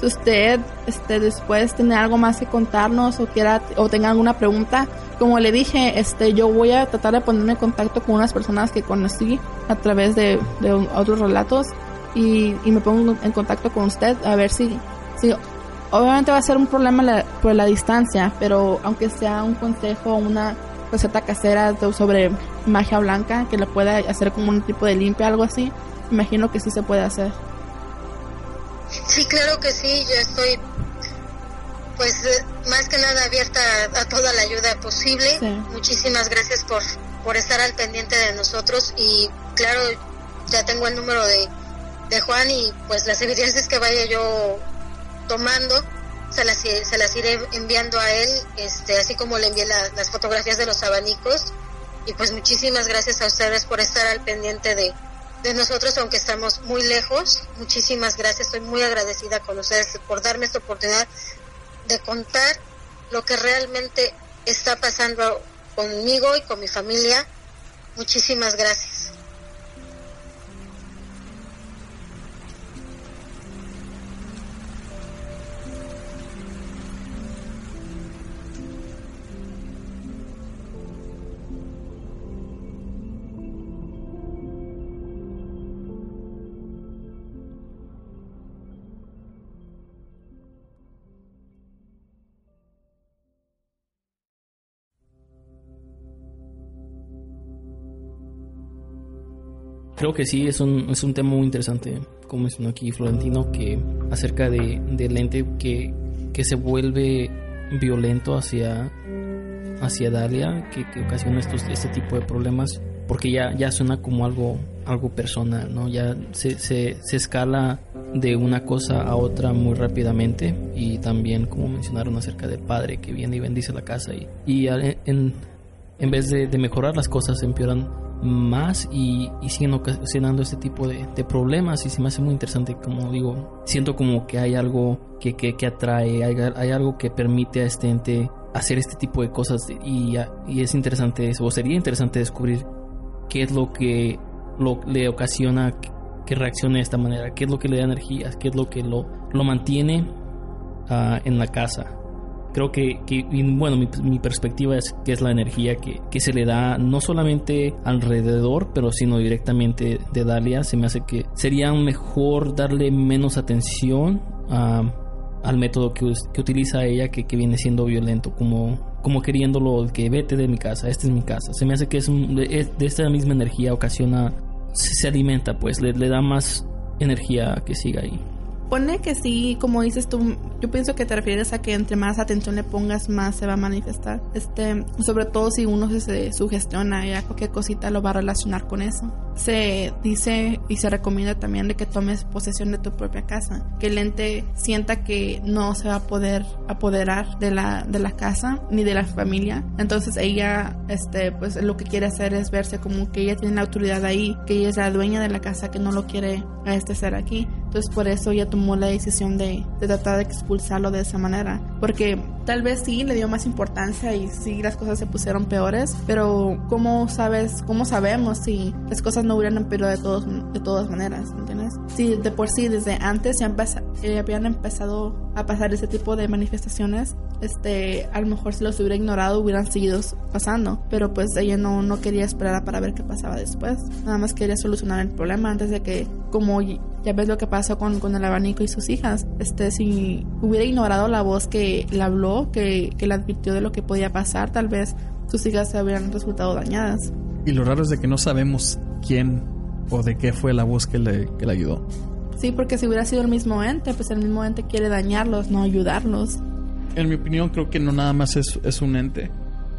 si usted este, después tiene algo más que contarnos o quiera o tenga alguna pregunta, como le dije, este, yo voy a tratar de ponerme en contacto con unas personas que conocí a través de, otros relatos y, y, me pongo en contacto con usted a ver si, si obviamente va a ser un problema por la distancia, pero aunque sea un consejo o una receta casera sobre magia blanca que le pueda hacer como un tipo de limpia, algo así, imagino que sí se puede hacer. Sí, claro que sí, yo estoy pues eh, más que nada abierta a, toda la ayuda posible. Muchísimas gracias por, por estar al pendiente de nosotros y claro, ya tengo el número de, de Juan y pues las evidencias que vaya yo tomando se las, se las iré enviando a él, este, así como le envié las fotografías de los abanicos. Y pues muchísimas gracias a ustedes por estar al pendiente de, de nosotros, aunque estamos muy lejos. Muchísimas gracias, estoy muy agradecida con ustedes por darme esta oportunidad de contar lo que realmente está pasando conmigo y con mi familia. Muchísimas gracias. Creo que sí, es un, es un tema muy interesante, como mencionó aquí Florentino, que acerca de, del ente que, que se vuelve violento hacia, hacia Dalia, que, ocasiona estos, este tipo de problemas, porque ya, ya suena como algo, algo personal, ¿no? Ya se, se, se escala de una cosa a otra muy rápidamente y también como mencionaron acerca del padre que viene y bendice la casa y, y en, en vez de, de mejorar las cosas empeoran más y, y siguen ocasionando este tipo de, problemas. Y se me hace muy interesante como digo siento como que hay algo que, que, atrae hay, algo que permite a este ente hacer este tipo de cosas. Y, y es interesante eso sería interesante descubrir qué es lo que lo, le ocasiona que, reaccione de esta manera qué es lo que le da energía qué es lo que lo, lo mantiene ah, en la casa creo que, que bueno, mi, perspectiva es que es la energía que, que, se le da no solamente alrededor, pero sino directamente de Dalia. Se me hace que sería mejor darle menos atención al método que, que, utiliza ella, que, que viene siendo violento, como, como queriéndolo, que vete de mi casa, esta es mi casa. Se me hace que es, de, esta misma energía ocasiona, se, alimenta, pues le, le da más energía que siga ahí. Pone que sí, como dices tú, yo pienso que te refieres a que entre más atención le pongas, más se va a manifestar. Este, sobre todo si uno se sugestiona ya cualquier cosita lo va a relacionar con eso. Se dice y se recomienda también de que tomes posesión de tu propia casa, que el ente sienta que no se va a poder apoderar de la, de la casa ni de la familia. Entonces ella, este, pues lo que quiere hacer es verse como que ella tiene la autoridad ahí, que ella es la dueña de la casa, que no lo quiere a este ser aquí. Entonces por eso ella tomó la decisión de, de, tratar de expulsarlo de esa manera. Porque tal vez sí le dio más importancia y sí las cosas se pusieron peores, pero ¿cómo sabes, cómo sabemos si las cosas no hubieran empeorado de, todos, de todas maneras? ¿Entiendes? Si de por sí desde antes ya eh, habían empezado a pasar ese tipo de manifestaciones, este, a lo mejor si los hubiera ignorado hubieran seguido pasando, pero pues ella no, no quería esperar para ver qué pasaba después, nada más quería solucionar el problema antes de que, como ya ves lo que pasó con, con el abanico y sus hijas, este, si hubiera ignorado la voz que le habló, que, que le advirtió de lo que podía pasar, tal vez sus hijas se hubieran resultado dañadas. Y lo raro es de que no sabemos quién o de qué fue la voz que le, que le ayudó. Sí, porque si hubiera sido el mismo ente, pues el mismo ente quiere dañarlos, no ayudarlos. En mi opinión, creo que no nada más es, es un ente.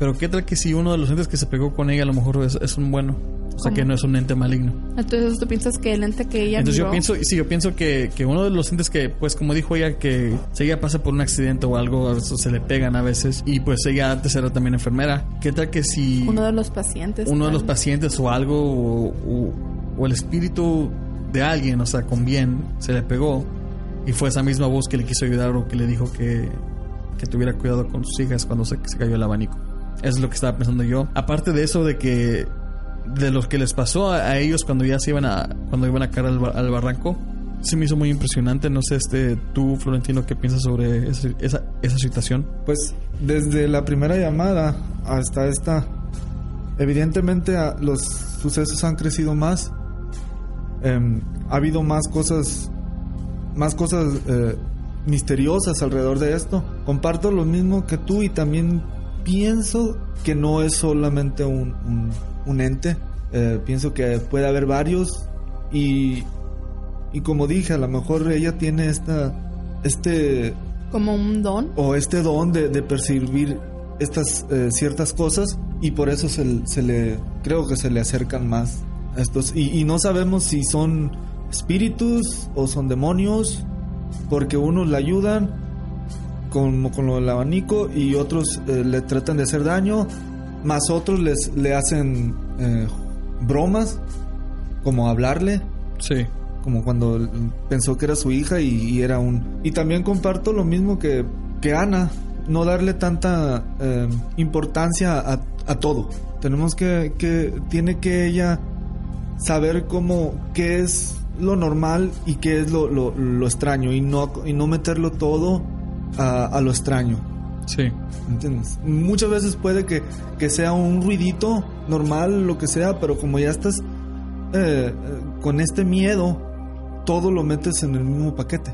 Pero qué tal que si uno de los entes que se pegó con ella a lo mejor es, es un bueno. O sea, que no es un ente maligno. Entonces tú piensas que el ente que ella Entonces yo miró- pienso, sí, yo pienso que, que uno de los entes que, pues como dijo ella, que si ella pasa por un accidente o algo, se le pegan a veces, y pues ella antes era también enfermera, ¿qué tal que si uno de los pacientes. uno de los tal. pacientes o algo, o, o- o el espíritu de alguien, o sea, con bien, se le pegó, y fue esa misma voz que le quiso ayudar o que le dijo que, que tuviera cuidado con sus hijas cuando se, se cayó el abanico? Es lo que estaba pensando yo. Aparte de eso, de que de los que les pasó a, ellos cuando ya se iban a cuando iban a caer al, al barranco se me hizo muy impresionante no sé este tú Florentino qué piensas sobre esa, esa situación Pues desde la primera llamada hasta esta, evidentemente los sucesos han crecido más. Em, ha habido más cosas, más cosas eh, misteriosas alrededor de esto. Comparto lo mismo que tú y también pienso que no es solamente un, un- un ente. Eh, pienso que puede haber varios y, y como dije, a lo mejor ella tiene esta, este Como un don. o este don de, de percibir estas eh, ciertas cosas y por eso se, se le creo que se le acercan más a estos y, y no sabemos si son espíritus o son demonios porque unos le ayudan como con lo del abanico y otros eh, le tratan de hacer daño más otros les le hacen eh, bromas como hablarle sí como cuando pensó que era su hija y, y era un... Y también comparto lo mismo que, que Ana, no darle tanta eh, importancia a, a todo. Tenemos que, que, tiene que ella saber cómo, qué es lo normal y qué es lo, lo, lo extraño y no, y no meterlo todo a, a lo extraño. sí ¿Entiendes? Muchas veces puede que, que sea un ruidito normal, lo que sea, pero como ya estás eh, eh, con este miedo, todo lo metes en el mismo paquete.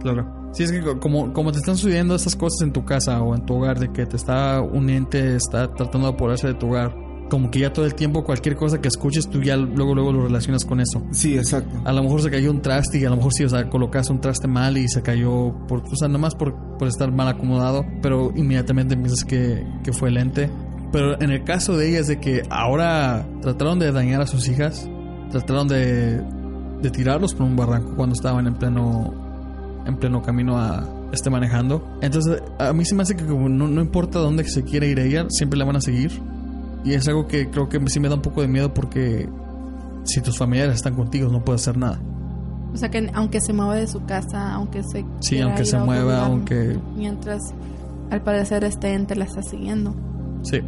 claro sí es que co- como como te están sucediendo estas cosas en tu casa o en tu hogar de que te está un ente está tratando de apoderarse de tu hogar como que ya todo el tiempo cualquier cosa que escuches tú ya luego luego lo relacionas con eso Sí, exacto. A lo mejor se cayó un traste y a lo mejor sí, o sea, colocaste un traste mal y se cayó por, o sea, nomás por, por estar mal acomodado, pero inmediatamente piensas que, que fue el ente. Pero en el caso de ella es de que ahora trataron de dañar a sus hijas, trataron de, de tirarlos por un barranco cuando estaban en pleno, en pleno camino a este manejando. Entonces, a mí se me hace que como no, no importa dónde se quiera ir ella, siempre la van a seguir. Y es algo que creo que sí me da un poco de miedo porque si tus familiares están contigo no puedes hacer nada. O sea que aunque se mueva de su casa, aunque se. Sí, aunque se mueva, lugar, aunque... Mientras al parecer este ente la está siguiendo. Sí.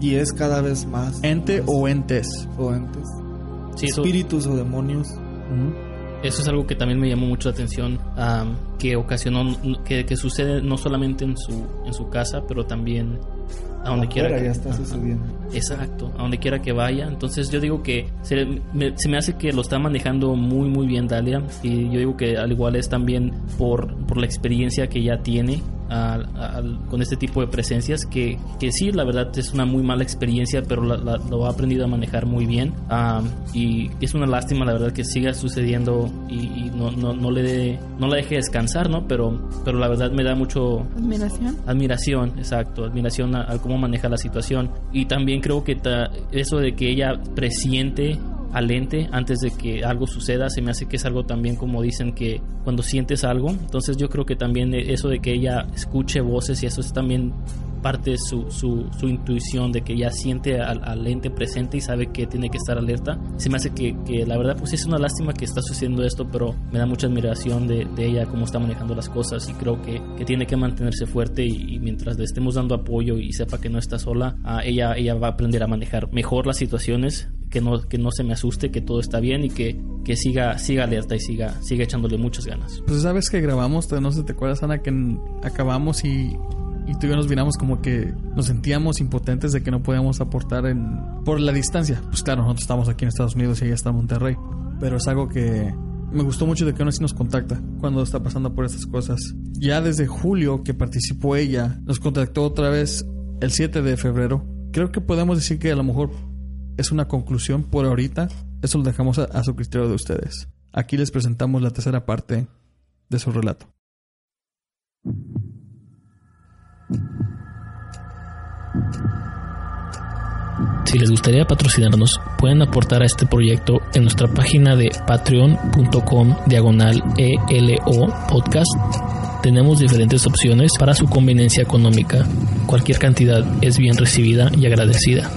Y es cada vez más. Ente más- o entes. o entes. Sí, eso, Espíritus o demonios. eso es algo que también me llamó mucho la atención, que ocasionó, que, que sucede no solamente en su, en su casa, pero también a donde quiera. Afuera que- ya está Ajá. sucediendo. Exacto, a donde quiera que vaya. Entonces yo digo que se me, se me hace que lo está manejando muy muy bien Dalia y yo digo que al igual es también por, por la experiencia que ya tiene al- al- con este tipo de presencias que, que sí, la verdad es una muy mala experiencia, pero la- la- lo ha aprendido a manejar muy bien Am, y es una lástima la verdad que siga sucediendo y, y no, no, no le dé- no la deje descansar, ¿no? Pero, pero la verdad me da mucho, Admiración. Admiración, exacto, admiración a, a cómo maneja la situación. Y también creo que ta- eso de que ella presiente al ente antes de que algo suceda, se me hace que es algo también como dicen que cuando sientes algo, entonces yo creo que también eso de que ella escuche voces y eso es también parte de su, su, intuición de que ya siente al, al ente presente y sabe que tiene que estar alerta. Se me hace que, que la verdad pues es una lástima que está sucediendo esto, pero me da mucha admiración de, de ella, cómo está manejando las cosas y creo que, que tiene que mantenerse fuerte y, y mientras le estemos dando apoyo y sepa que no está sola, ah, ella, ella va a aprender a manejar mejor las situaciones, que no, que no se me asuste, que todo está bien y que, que siga, siga alerta y siga, siga echándole muchas ganas. Pues sabes que grabamos, no sé, ¿te acuerdas, Ana? Que acabamos y, y tú y yo nos miramos como que nos sentíamos impotentes de que no podíamos aportar en por la distancia. Pues claro, nosotros estamos aquí en Estados Unidos y ella está en Monterrey. Pero es algo que me gustó mucho de que aún así nos contacta cuando está pasando por estas cosas. Ya desde julio que participó ella, nos contactó otra vez el 7 de febrero. Creo que podemos decir que a lo mejor es una conclusión por ahorita. Eso lo dejamos a, su criterio de ustedes. Aquí les presentamos la tercera parte de su relato. Si les gustaría patrocinarnos, pueden aportar a este proyecto en nuestra página de patreon.com diagonal ELO podcast. Tenemos diferentes opciones para su conveniencia económica. Cualquier cantidad es bien recibida y agradecida.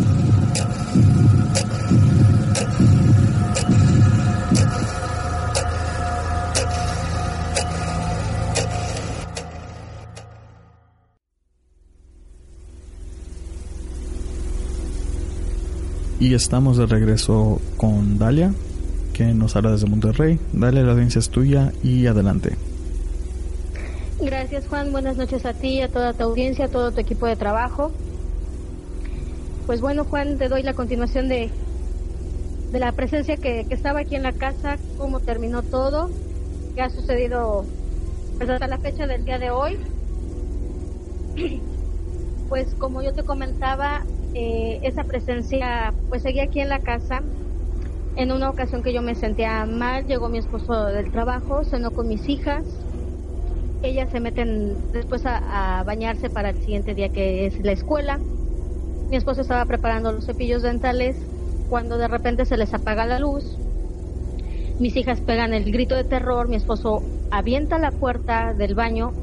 Y estamos de regreso con Dalia, que nos habla desde Monterrey. Dalia, la audiencia es tuya y adelante. Gracias Juan, buenas noches a ti, a toda tu audiencia, a todo tu equipo de trabajo. Pues bueno Juan, te doy la continuación de, de la presencia que, que estaba aquí en la casa, cómo terminó todo, qué ha sucedido pues, hasta la fecha del día de hoy. Pues como yo te comentaba, eh, esa presencia pues seguía aquí en la casa. En una ocasión que yo me sentía mal, llegó mi esposo del trabajo, cenó con mis hijas. Ellas se meten después a, a bañarse para el siguiente día que es la escuela. Mi esposo estaba preparando los cepillos dentales cuando de repente se les apaga la luz. Mis hijas pegan el grito de terror, mi esposo avienta la puerta del baño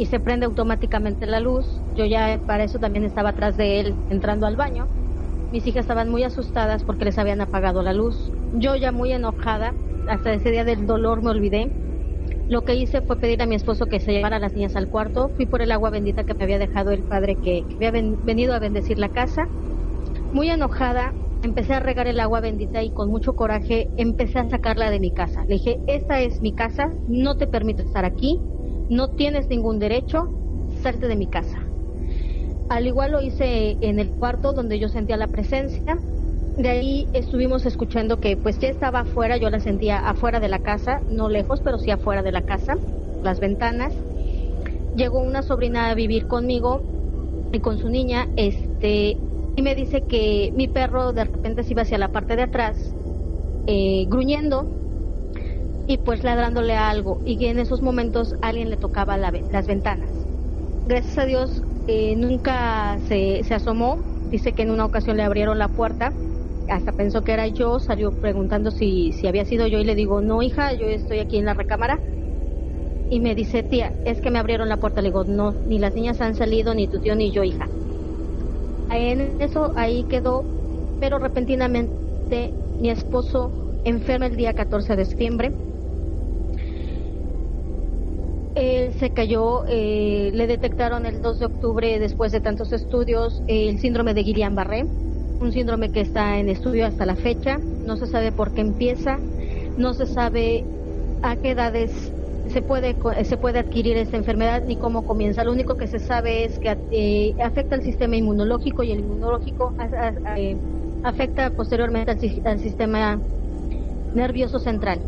y se prende automáticamente la luz. Yo ya para eso también estaba atrás de él entrando al baño. Mis hijas estaban muy asustadas porque les habían apagado la luz. Yo ya muy enojada, hasta ese día del dolor me olvidé. Lo que hice fue pedir a mi esposo que se llevara a las niñas al cuarto. Fui por el agua bendita que me había dejado el padre que, había ven- venido a bendecir la casa. Muy enojada, empecé a regar el agua bendita y con mucho coraje empecé a sacarla de mi casa. Le dije, esta es mi casa, no te permito estar aquí, no tienes ningún derecho, salte de mi casa. Al igual lo hice en el cuarto donde yo sentía la presencia. De ahí estuvimos escuchando que pues ya estaba afuera, yo la sentía afuera de la casa, no lejos, pero sí afuera de la casa, las ventanas. Llegó una sobrina a vivir conmigo y con su niña, este, y me dice que mi perro de repente se iba hacia la parte de atrás, eh, gruñendo y pues ladrándole a algo y en esos momentos alguien le tocaba la las ventanas. Gracias a Dios eh, nunca se, se asomó, dice que en una ocasión le abrieron la puerta, hasta pensó que era yo, salió preguntando si, si había sido yo y le digo, no hija, yo estoy aquí en la recámara. Y me dice, tía, es que me abrieron la puerta. Le digo, no, ni las niñas han salido, ni tu tío, ni yo, hija. En eso ahí quedó, pero repentinamente mi esposo enferma el día 14 de septiembre. Él se cayó, eh, le detectaron el 2 de octubre después de tantos estudios el síndrome de Guillain-Barré, un síndrome que está en estudio hasta la fecha, no se sabe por qué empieza, no se sabe a qué edades se puede se puede adquirir esta enfermedad ni cómo comienza. Lo único que se sabe es que eh, afecta al sistema inmunológico y el inmunológico a- eh, afecta posteriormente al, al sistema nervioso central.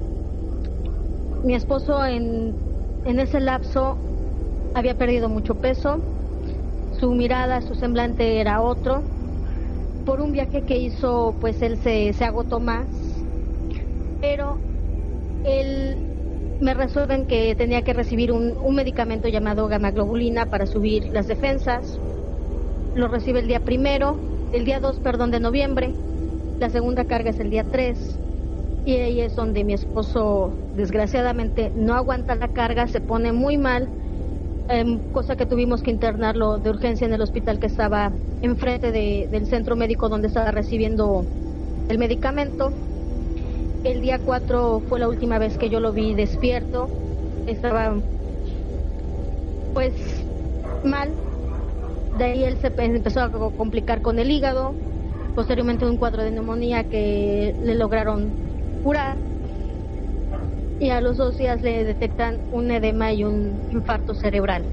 Mi esposo en, en ese lapso había perdido mucho peso, su mirada, su semblante era otro. Por un viaje que hizo, pues él se, se agotó más, pero él me resuelven que tenía que recibir un, un medicamento llamado gamaglobulina para subir las defensas. Lo recibe el día primero, el día 2, perdón, de noviembre. La segunda carga es el día 3. Y ahí es donde mi esposo, desgraciadamente, no aguanta la carga, se pone muy mal, em, cosa que tuvimos que internarlo de urgencia en el hospital que estaba enfrente de- del centro médico donde estaba recibiendo el medicamento. El día 4 fue la última vez que yo lo vi despierto. Estaba pues mal. De ahí él se pe- empezó a co- complicar con el hígado. Posteriormente un cuadro de neumonía que le lograron curar. Y a los dos días le detectan un edema y un infarto cerebral.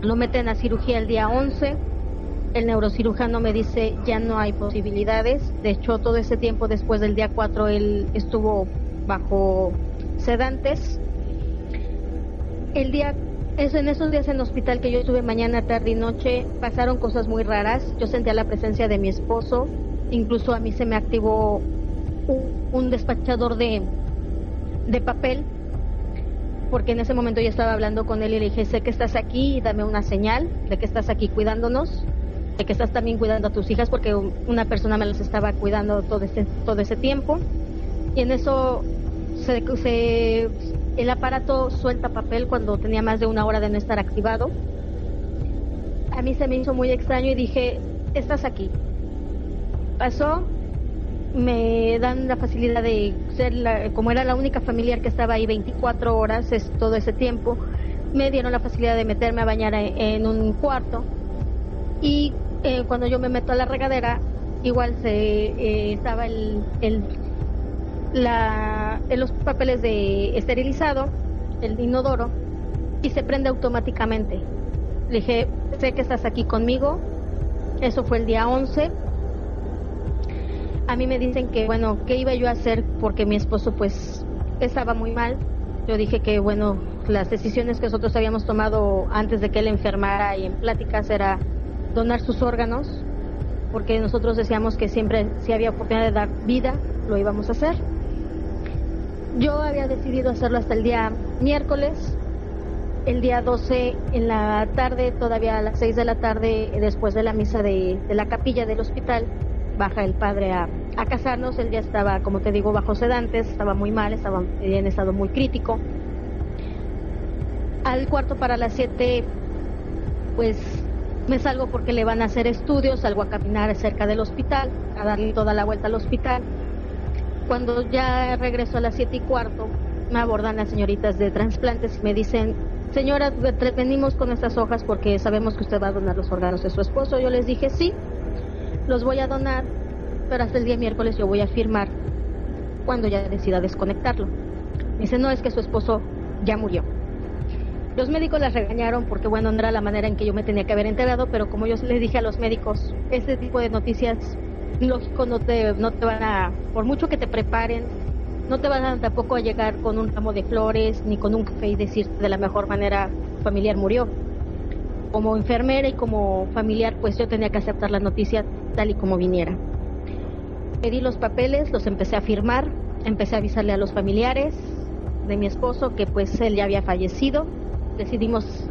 Lo meten a cirugía el día 11. El neurocirujano me dice ya no hay posibilidades. De hecho, todo ese tiempo después del día 4 él estuvo bajo sedantes. El día, es en esos días en el hospital que yo estuve mañana, tarde y noche, pasaron cosas muy raras. Yo sentía la presencia de mi esposo. Incluso a mí se me activó un, un despachador de, de papel porque en ese momento yo estaba hablando con él y le dije, sé que estás aquí, dame una señal de que estás aquí cuidándonos. de que estás también cuidando a tus hijas porque una persona me las estaba cuidando todo ese, todo ese tiempo. Y en eso se, se, el aparato suelta papel cuando tenía más de una hora de no estar activado. A mí se me hizo muy extraño y dije, estás aquí. Pasó, me dan la facilidad de ser, la, como era la única familiar que estaba ahí 24 horas es, todo ese tiempo, me dieron la facilidad de meterme a bañar en, un cuarto y eh, cuando yo me meto a la regadera, igual se eh, estaba el, el la, en los papeles de esterilizado, el inodoro, y se prende automáticamente. Le dije, sé que estás aquí conmigo. Eso fue el día 11. A mí me dicen que, bueno, ¿qué iba yo a hacer? Porque mi esposo, pues, estaba muy mal. Yo dije que, bueno, las decisiones que nosotros habíamos tomado antes de que él enfermara y en pláticas era donar sus órganos, porque nosotros decíamos que siempre, si había oportunidad de dar vida, lo íbamos a hacer. Yo había decidido hacerlo hasta el día miércoles. El día 12 en la tarde, todavía a las 6 de la tarde, después de la misa de, la capilla del hospital, baja el padre a, a casarnos. Él ya estaba, como te digo, bajo sedantes, estaba muy mal, estaba en estado muy crítico. Al cuarto para las 7, pues me salgo porque le van a hacer estudios, salgo a caminar cerca del hospital, a darle toda la vuelta al hospital cuando ya regreso a las siete y cuarto, me abordan las señoritas de trasplantes y me dicen, señora, venimos con estas hojas porque sabemos que usted va a donar los órganos de su esposo. Yo les dije, sí, los voy a donar, pero hasta el día miércoles yo voy a firmar cuando ya decida desconectarlo. Dice, no, es que su esposo ya murió. Los médicos las regañaron porque, bueno, no era la manera en que yo me tenía que haber enterado, pero como yo les dije a los médicos, este tipo de noticias lógico no te, no te van a, por mucho que te preparen, no te van a tampoco a llegar con un ramo de flores ni con un café y decir de la mejor manera familiar murió. Como enfermera y como familiar, pues yo tenía que aceptar la noticia tal y como viniera. Pedí los papeles, los empecé a firmar, empecé a avisarle a los familiares de mi esposo que pues él ya había fallecido. Decidimos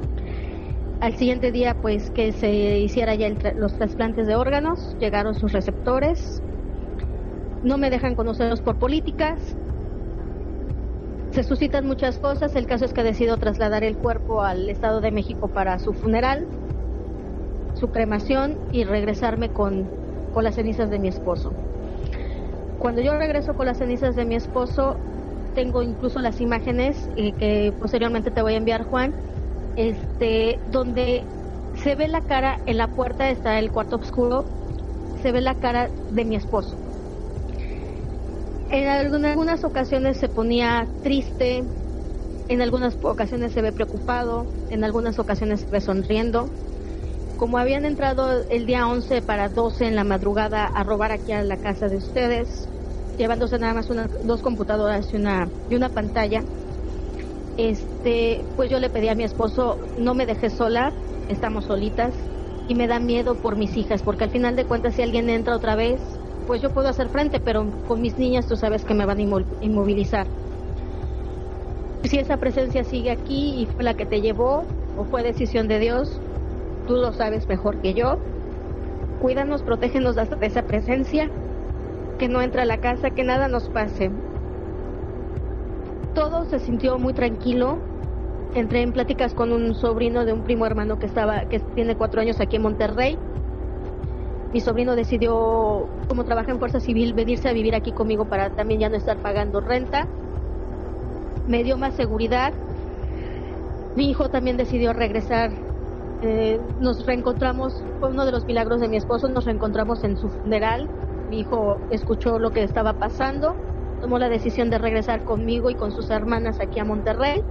al siguiente día, pues que se hiciera ya los trasplantes de órganos, llegaron sus receptores. No me dejan conocerlos por políticas. Se suscitan muchas cosas. El caso es que decido trasladar el cuerpo al Estado de México para su funeral, su cremación y regresarme con, con las cenizas de mi esposo. Cuando yo regreso con las cenizas de mi esposo, tengo incluso las imágenes eh, que posteriormente te voy a enviar, Juan este, donde se ve la cara, en la puerta está el cuarto oscuro, se ve la cara de mi esposo. En algunas ocasiones se ponía triste, en algunas ocasiones se ve preocupado, en algunas ocasiones se ve sonriendo. Como habían entrado el día 11 para 12 en la madrugada a robar aquí a la casa de ustedes, llevándose nada más dos computadoras y una, y una pantalla, este, pues yo le pedí a mi esposo, no me dejes sola, estamos solitas y me da miedo por mis hijas, porque al final de cuentas si alguien entra otra vez, pues yo puedo hacer frente, pero con mis niñas tú sabes que me van a inmovilizar. Si esa presencia sigue aquí y fue la que te llevó o fue decisión de Dios, tú lo sabes mejor que yo. Cuídanos, protégenos de esa presencia, que no entre a la casa, que nada nos pase todo se sintió muy tranquilo. Entré en pláticas con un sobrino de un primo hermano que estaba, que tiene cuatro años aquí en Monterrey. Mi sobrino decidió, como trabaja en Fuerza Civil, venirse a vivir aquí conmigo para también ya no estar pagando renta. Me dio más seguridad. Mi hijo también decidió regresar. Eh, nos reencontramos, fue uno de los milagros de mi esposo, nos reencontramos en su funeral. Mi hijo escuchó lo que estaba pasando tomó la decisión de regresar conmigo y con sus hermanas aquí a Monterrey.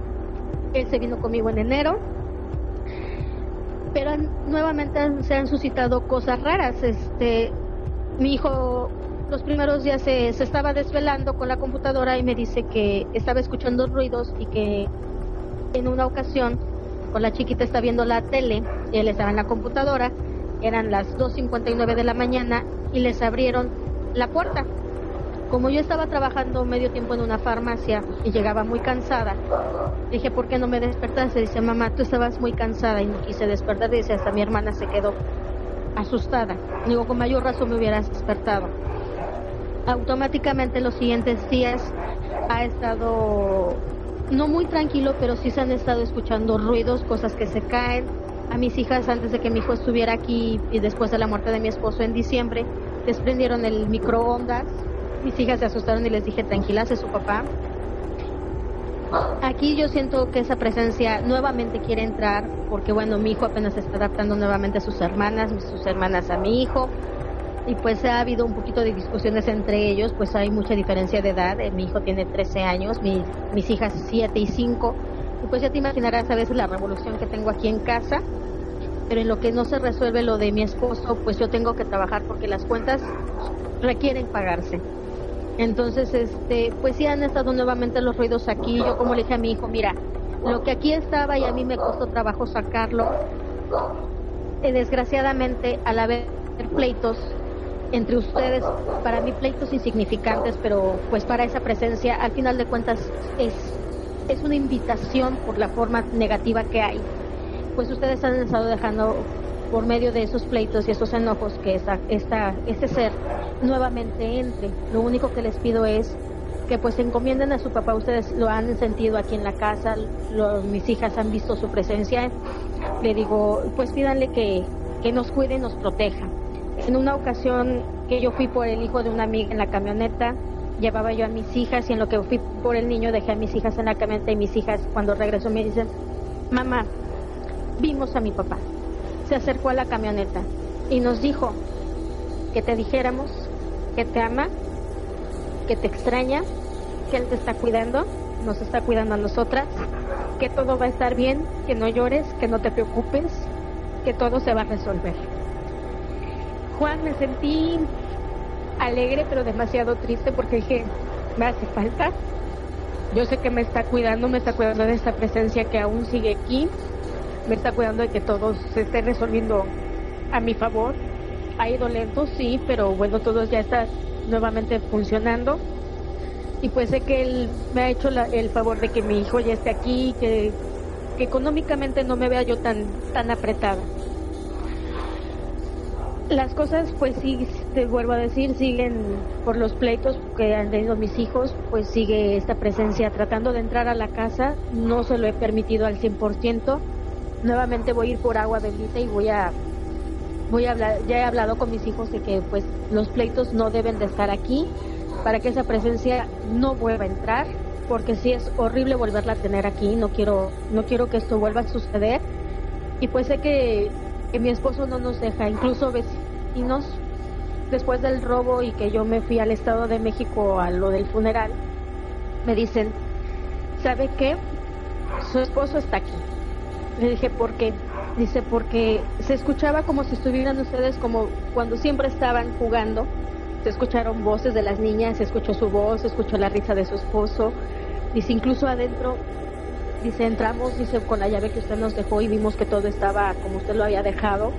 Él se vino conmigo en enero. Pero nuevamente se han suscitado cosas raras. Este, mi hijo los primeros días se, estaba desvelando con la computadora y me dice que estaba escuchando ruidos y que en una ocasión con la chiquita está viendo la tele y él estaba en la computadora, eran las 2.59 de la mañana y les abrieron la puerta como yo estaba trabajando medio tiempo en una farmacia y llegaba muy cansada, dije, ¿por qué no me despertaste? Dice, mamá, tú estabas muy cansada y no quise despertar. Dice, hasta mi hermana se quedó asustada. Digo, con mayor razón me hubieras despertado. Automáticamente los siguientes días ha estado no muy tranquilo, pero sí se han estado escuchando ruidos, cosas que se caen. A mis hijas, antes de que mi hijo estuviera aquí y después de la muerte de mi esposo en diciembre, desprendieron el microondas. Mis hijas se asustaron y les dije, tranquilas, su papá. Aquí yo siento que esa presencia nuevamente quiere entrar porque bueno, mi hijo apenas se está adaptando nuevamente a sus hermanas, sus hermanas a mi hijo y pues ha habido un poquito de discusiones entre ellos, pues hay mucha diferencia de edad, eh, mi hijo tiene 13 años, mis hijas 7 y 5 y pues ya te imaginarás a veces la revolución que tengo aquí en casa, pero en lo que no se resuelve lo de mi esposo, pues yo tengo que trabajar porque las cuentas requieren pagarse. Entonces, este, pues sí han estado nuevamente los ruidos aquí. Yo como le dije a mi hijo, mira, lo que aquí estaba y a mí me costó trabajo sacarlo, eh, desgraciadamente al haber pleitos entre ustedes, para mí pleitos insignificantes, pero pues para esa presencia, al final de cuentas es, es una invitación por la forma negativa que hay. Pues ustedes han estado dejando por medio de esos pleitos y esos enojos que esta, esta, este ser nuevamente entre. Lo único que les pido es que pues encomienden a su papá, ustedes lo han sentido aquí en la casa, mis hijas han visto su presencia, le digo, pues pídanle que, que nos cuide y nos proteja. En una ocasión que yo fui por el hijo de una amiga en la camioneta, llevaba yo a mis hijas y en lo que fui por el niño dejé a mis hijas en la camioneta y mis hijas cuando regresó me dicen, mamá, vimos a mi papá. Se acercó a la camioneta y nos dijo que te dijéramos que te ama, que te extraña, que Él te está cuidando, nos está cuidando a nosotras, que todo va a estar bien, que no llores, que no te preocupes, que todo se va a resolver. Juan, me sentí alegre pero demasiado triste porque dije, me hace falta. Yo sé que me está cuidando, me está cuidando de esta presencia que aún sigue aquí, me está cuidando de que todo se esté resolviendo a mi favor ha ido lento, sí, pero bueno, todo ya está nuevamente funcionando. Y pues sé que él me ha hecho el favor de que mi hijo ya esté aquí, que, que económicamente no me vea yo tan, tan apretada. Las cosas, pues sí, te vuelvo a decir, siguen por los pleitos que han tenido mis hijos, pues sigue esta presencia tratando de entrar a la casa, no se lo he permitido al 100%. Nuevamente voy a ir por agua bendita y voy a voy a hablar, ya he hablado con mis hijos de que pues los pleitos no deben de estar aquí para que esa presencia no vuelva a entrar, porque si es horrible volverla a tener aquí, no quiero, no quiero que esto vuelva a suceder. Y pues sé que, que mi esposo no nos deja, incluso vecinos, después del robo y que yo me fui al Estado de México a lo del funeral, me dicen, ¿sabe qué? Su esposo está aquí. Le dije, ¿por qué? Dice, porque se escuchaba como si estuvieran ustedes como cuando siempre estaban jugando. Se escucharon voces de las niñas, se escuchó su voz, se escuchó la risa de su esposo. Dice, incluso adentro, dice, entramos, dice, con la llave que usted nos dejó y vimos que todo estaba como usted lo había dejado.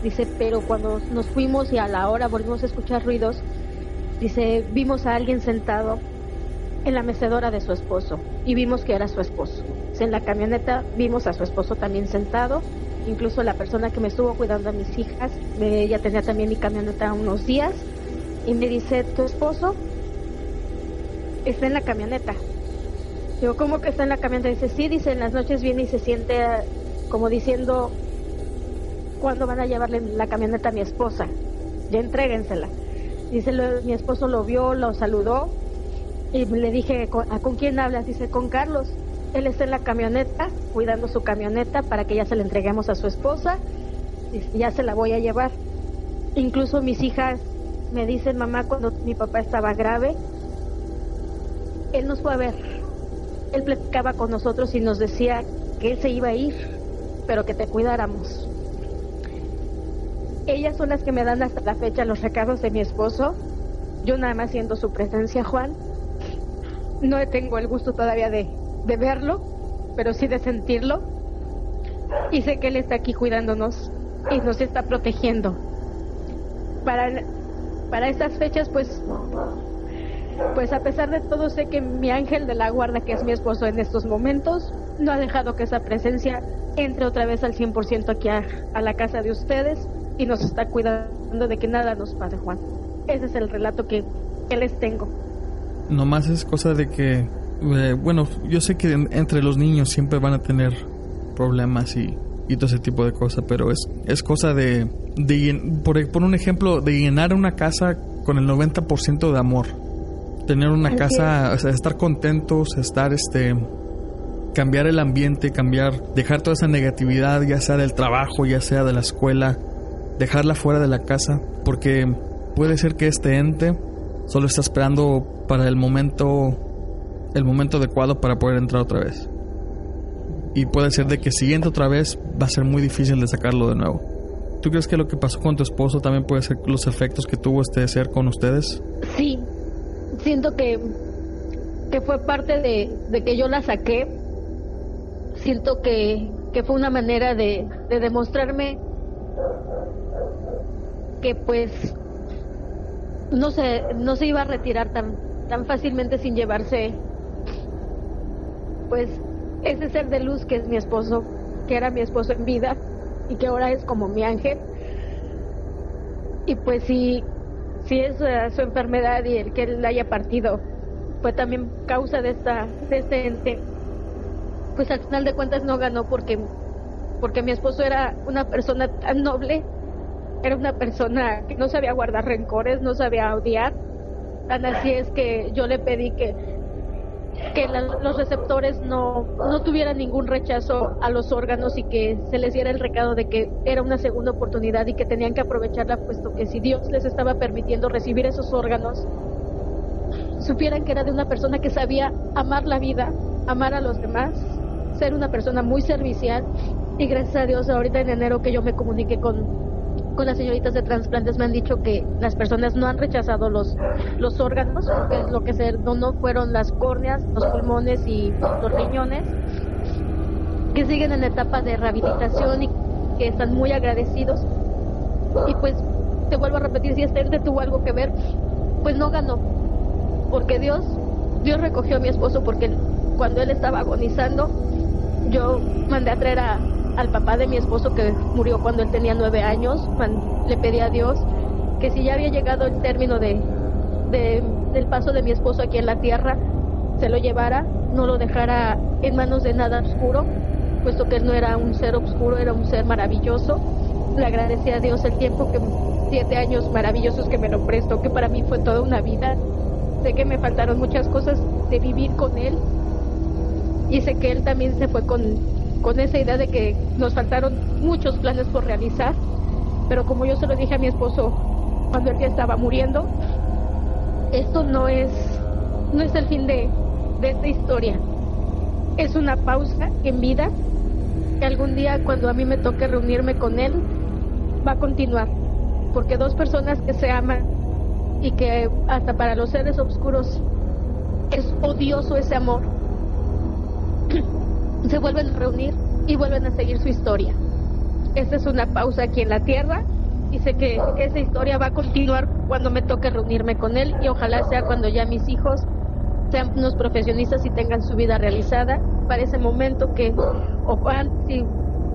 Dice, pero cuando nos fuimos y a la hora volvimos a escuchar ruidos, dice, vimos a alguien sentado en la mecedora de su esposo y vimos que era su esposo. En la camioneta vimos a su esposo también sentado, incluso la persona que me estuvo cuidando a mis hijas, ella tenía también mi camioneta unos días y me dice, ¿tu esposo está en la camioneta? Digo, ¿cómo que está en la camioneta? Dice, sí, dice, en las noches viene y se siente como diciendo, ¿cuándo van a llevarle la camioneta a mi esposa? Ya entréguensela. Dice, mi esposo lo vio, lo saludó y le dije, ¿a con quién hablas? Dice, con Carlos. Él está en la camioneta, cuidando su camioneta para que ya se la entreguemos a su esposa. Y ya se la voy a llevar. Incluso mis hijas me dicen, mamá, cuando mi papá estaba grave, él nos fue a ver. Él platicaba con nosotros y nos decía que él se iba a ir, pero que te cuidáramos. Ellas son las que me dan hasta la fecha los recados de mi esposo. Yo nada más siendo su presencia, Juan. No tengo el gusto todavía de, de verlo, pero sí de sentirlo. Y sé que Él está aquí cuidándonos y nos está protegiendo. Para, para estas fechas, pues, pues a pesar de todo, sé que mi ángel de la guarda, que es mi esposo en estos momentos, no ha dejado que esa presencia entre otra vez al 100% aquí a, a la casa de ustedes. Y nos está cuidando de que nada nos pase, Juan. Ese es el relato que, que les tengo. Nomás es cosa de que, eh, bueno, yo sé que en- entre los niños siempre van a tener problemas y, y todo ese tipo de cosas, pero es, es cosa de, de por, por un ejemplo, de llenar una casa con el 90% de amor. Tener una casa, o sea, estar contentos, estar este cambiar el ambiente, cambiar, dejar toda esa negatividad, ya sea del trabajo, ya sea de la escuela, dejarla fuera de la casa, porque puede ser que este ente solo está esperando para el momento el momento adecuado para poder entrar otra vez. Y puede ser de que si entra otra vez va a ser muy difícil de sacarlo de nuevo. ¿Tú crees que lo que pasó con tu esposo también puede ser los efectos que tuvo este ser con ustedes? Sí, siento que, que fue parte de, de que yo la saqué. Siento que, que fue una manera de, de demostrarme que pues no se, no se iba a retirar tan, tan fácilmente sin llevarse pues ese ser de luz que es mi esposo, que era mi esposo en vida y que ahora es como mi ángel. Y pues sí, si es eh, su enfermedad y el que él haya partido fue también causa de esta de este ente pues al final de cuentas no ganó porque porque mi esposo era una persona tan noble era una persona que no sabía guardar rencores no sabía odiar. Tan así es que yo le pedí que que la- los receptores no, no tuvieran ningún rechazo a los órganos y que se les diera el recado de que era una segunda oportunidad y que tenían que aprovecharla, puesto que si Dios les estaba permitiendo recibir esos órganos, supieran que era de una persona que sabía amar la vida, amar a los demás, ser una persona muy servicial. Y gracias a Dios ahorita en enero que yo me comuniqué con con las señoritas de trasplantes me han dicho que las personas no han rechazado los, los órganos, porque lo que se donó fueron las córneas, los pulmones y los riñones, que siguen en etapa de rehabilitación y que están muy agradecidos. Y pues te vuelvo a repetir, si este tuvo algo que ver, pues no ganó, porque Dios, Dios recogió a mi esposo porque cuando él estaba agonizando, yo mandé a traer a, al papá de mi esposo que murió cuando él tenía nueve años, le pedí a Dios que si ya había llegado el término de, de- del paso de mi esposo aquí en la tierra, se lo llevara, no lo dejara en manos de nada oscuro, puesto que él no era un ser oscuro, era un ser maravilloso. Le agradecí a Dios el tiempo que siete años maravillosos que me lo prestó, que para mí fue toda una vida. Sé que me faltaron muchas cosas de vivir con él, y sé que él también se fue con, con esa idea de que nos faltaron muchos planes por realizar, pero como yo se lo dije a mi esposo cuando él ya estaba muriendo, esto no es, no es el fin de, de esta historia, es una pausa en vida que algún día cuando a mí me toque reunirme con él va a continuar, porque dos personas que se aman y que hasta para los seres oscuros es odioso ese amor, se vuelven a reunir y vuelven a seguir su historia. Esta es una pausa aquí en la tierra y sé que esa historia va a continuar cuando me toque reunirme con él y ojalá sea cuando ya mis hijos sean unos profesionistas y tengan su vida realizada para ese momento que, o si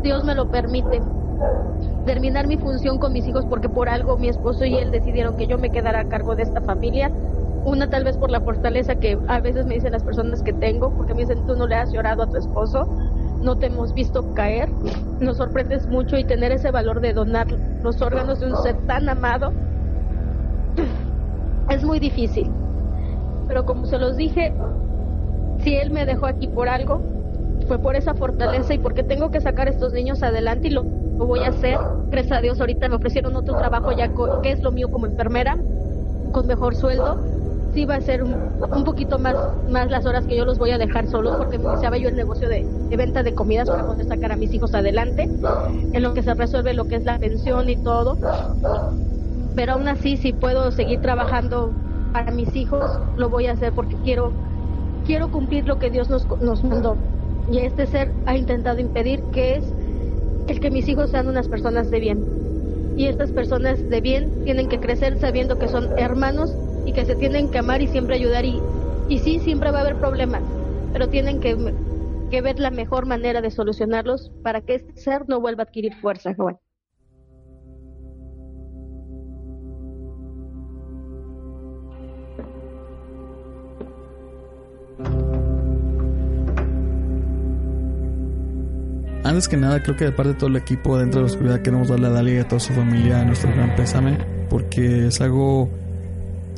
Dios me lo permite, terminar mi función con mis hijos porque por algo mi esposo y él decidieron que yo me quedara a cargo de esta familia. Una tal vez por la fortaleza que a veces me dicen las personas que tengo, porque me dicen tú no le has llorado a tu esposo, no te hemos visto caer, nos sorprendes mucho y tener ese valor de donar los órganos de un ser tan amado es muy difícil. Pero como se los dije, si él me dejó aquí por algo, fue por esa fortaleza y porque tengo que sacar a estos niños adelante y lo, lo voy a hacer. Gracias a Dios ahorita me ofrecieron otro trabajo ya que es lo mío como enfermera, con mejor sueldo. Sí va a ser un, un poquito más, más las horas que yo los voy a dejar solos porque me iniciaba yo el negocio de, de venta de comidas para poder sacar a mis hijos adelante, en lo que se resuelve lo que es la pensión y todo. Pero aún así, si puedo seguir trabajando para mis hijos, lo voy a hacer porque quiero, quiero cumplir lo que Dios nos, nos mandó. Y este ser ha intentado impedir que es el que mis hijos sean unas personas de bien. Y estas personas de bien tienen que crecer sabiendo que son hermanos y que se tienen que amar y siempre ayudar y, y sí, siempre va a haber problemas, pero tienen que, que ver la mejor manera de solucionarlos para que este ser no vuelva a adquirir fuerza, joven. Antes que nada, creo que de parte de todo el equipo dentro de la oscuridad queremos darle a Dalia y a toda su familia nuestro gran pésame, porque es algo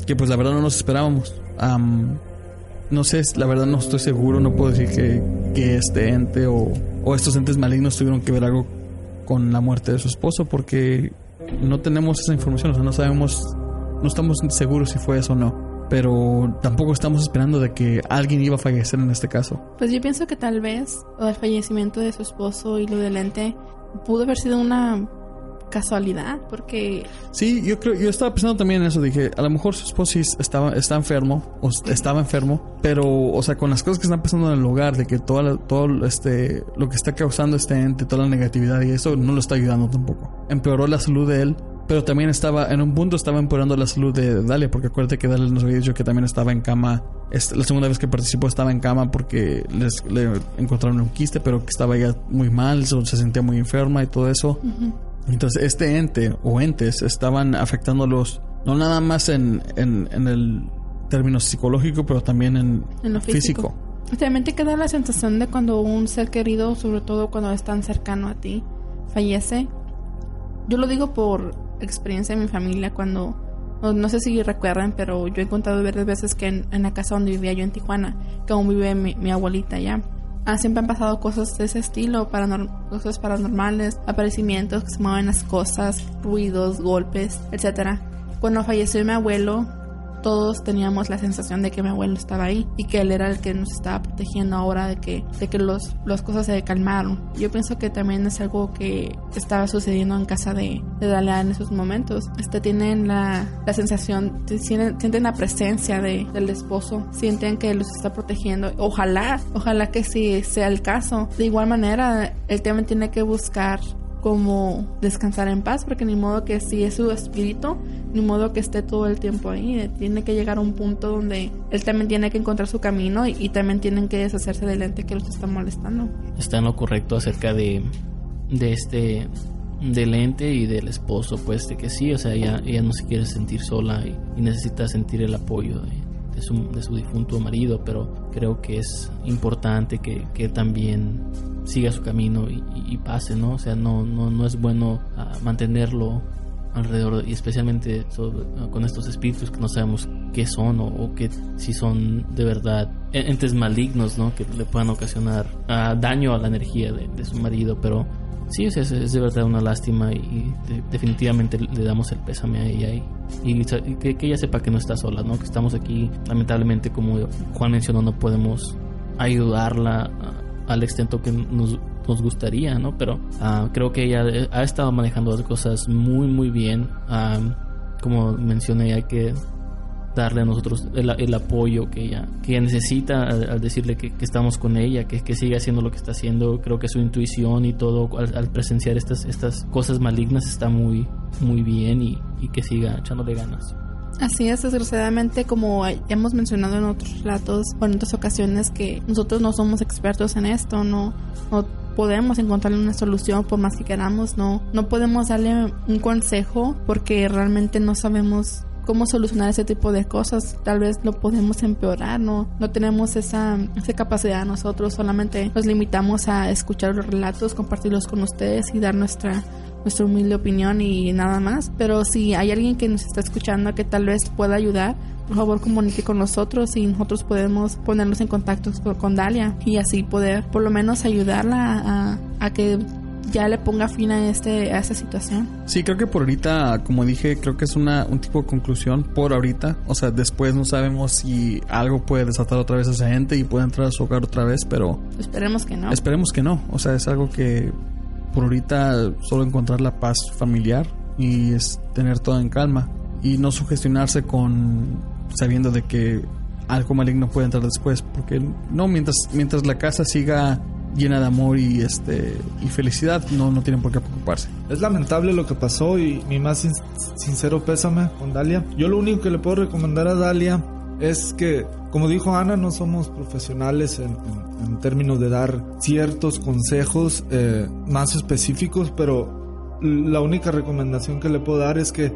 que pues la verdad no nos esperábamos. Am, no sé, la verdad no estoy seguro, no puedo decir que, que este ente o, o estos entes malignos tuvieron que ver algo con la muerte de su esposo, porque no tenemos esa información, o sea, no sabemos, no estamos seguros si fue eso o no. Pero tampoco estamos esperando de que alguien iba a fallecer en este caso. Pues yo pienso que tal vez del fallecimiento de su esposo y lo del ente pudo haber sido una casualidad, porque Sí, yo creo, yo estaba pensando también en eso, dije, a lo mejor su esposo sí estaba, está enfermo, o estaba enfermo, pero, o sea, con las cosas que están pasando en el hogar, de que toda la- todo este, lo que está causando este ente, toda la negatividad y eso no lo está ayudando tampoco. Empeoró la salud de él, pero también estaba, en un punto estaba empeorando la salud de Dalia, porque acuérdate que Dalia nos había dicho que también estaba en cama, la segunda vez que participó estaba en cama porque les, le encontraron un quiste, pero que estaba ya muy mal, se se sentía muy enferma y todo eso. Entonces, este ente o entes estaban afectándolos no nada más en, en, en el término psicológico, pero también en, En lo físico. también te queda la sensación de cuando un ser querido, sobre todo cuando es tan cercano a ti, fallece. Yo lo digo por experiencia de mi familia cuando no, no sé si recuerdan, pero yo he contado varias veces que en, en la casa donde vivía yo en Tijuana, que aún vive mi, mi abuelita allá, ah, siempre han pasado cosas de ese estilo, paranor- cosas paranormales, aparecimientos que se mueven las cosas, ruidos, golpes, etcétera. Cuando falleció mi abuelo, todos teníamos la sensación de que mi abuelo estaba ahí y que él era el que nos estaba protegiendo ahora de que, de que los, las cosas se calmaron. Yo pienso que también es algo que estaba sucediendo en casa de, de Dalia en esos momentos. Este, tienen la, la sensación, sienten, sienten la presencia de, del esposo, sienten que los está protegiendo. Ojalá, ojalá que sí sea el caso. De igual manera, él también tiene que buscar como descansar en paz, porque ni modo que si es su espíritu, ni modo que esté todo el tiempo ahí. Eh, Tiene que llegar a un punto donde él también tiene que encontrar su camino y, también tienen que deshacerse del ente que los está molestando. está en lo correcto acerca de, de este del ente y del esposo pues de que sí o sea ella, ella no se quiere sentir sola y, y necesita sentir el apoyo de, de su, de su difunto marido pero creo que es importante que, que también siga su camino y, y- pase no o sea no no, no es bueno ah, mantenerlo alrededor y especialmente sobre- con estos espíritus que no sabemos qué son o, o que si son de verdad entes malignos no que le puedan ocasionar ah, daño a la energía de, de su marido pero sí es, es de verdad una lástima y de- definitivamente le damos el pésame a ella y, y que, ella sepa que no está sola no que estamos aquí lamentablemente como Juan mencionó no podemos ayudarla al extento que nos, gustaría, ¿no? Pero ah, creo que ella ha estado manejando las cosas muy, muy bien. Ah, como mencioné, hay que darle a nosotros el, el apoyo que ella, que ella necesita al, decirle que, que estamos con ella, que, que siga haciendo lo que está haciendo. Creo que su intuición y todo al, al presenciar estas, estas cosas malignas está muy, muy bien y, y que siga echándole ganas. Así es, desgraciadamente, como hemos mencionado en otros relatos o en otras ocasiones, que nosotros no somos expertos en esto, no, no podemos encontrarle una solución por más que queramos, no, no podemos darle un consejo porque realmente no sabemos cómo solucionar ese tipo de cosas. Tal vez lo podemos empeorar, no, no tenemos esa, esa capacidad nosotros, solamente nos limitamos a escuchar los relatos, compartirlos con ustedes y dar nuestra nuestra humilde opinión y nada más. Pero si hay alguien que nos está escuchando que tal vez pueda ayudar, por favor comunique con nosotros y nosotros podemos ponernos en contacto con, Dalia y así poder por lo menos ayudarla a, a que ya le ponga fin a, este, a esta situación. Sí, creo que por ahorita, como dije, creo que es una, un tipo de conclusión por ahorita. O sea, después no sabemos si algo puede desatar otra vez a esa gente y puede entrar a su hogar otra vez, pero Esperemos que no. esperemos que no. O sea, es algo que por ahorita solo encontrar la paz familiar y es tener todo en calma y no sugestionarse con sabiendo de que algo maligno puede entrar después, porque no mientras mientras la casa siga llena de amor y este y felicidad, no no tienen por qué preocuparse. Es lamentable lo que pasó y mi más sin- sincero pésame con Dalia. Yo lo único que le puedo recomendar a Dalia es que, como dijo Ana, no somos profesionales en- en términos de dar ciertos consejos eh, más específicos, pero la única recomendación que le puedo dar es que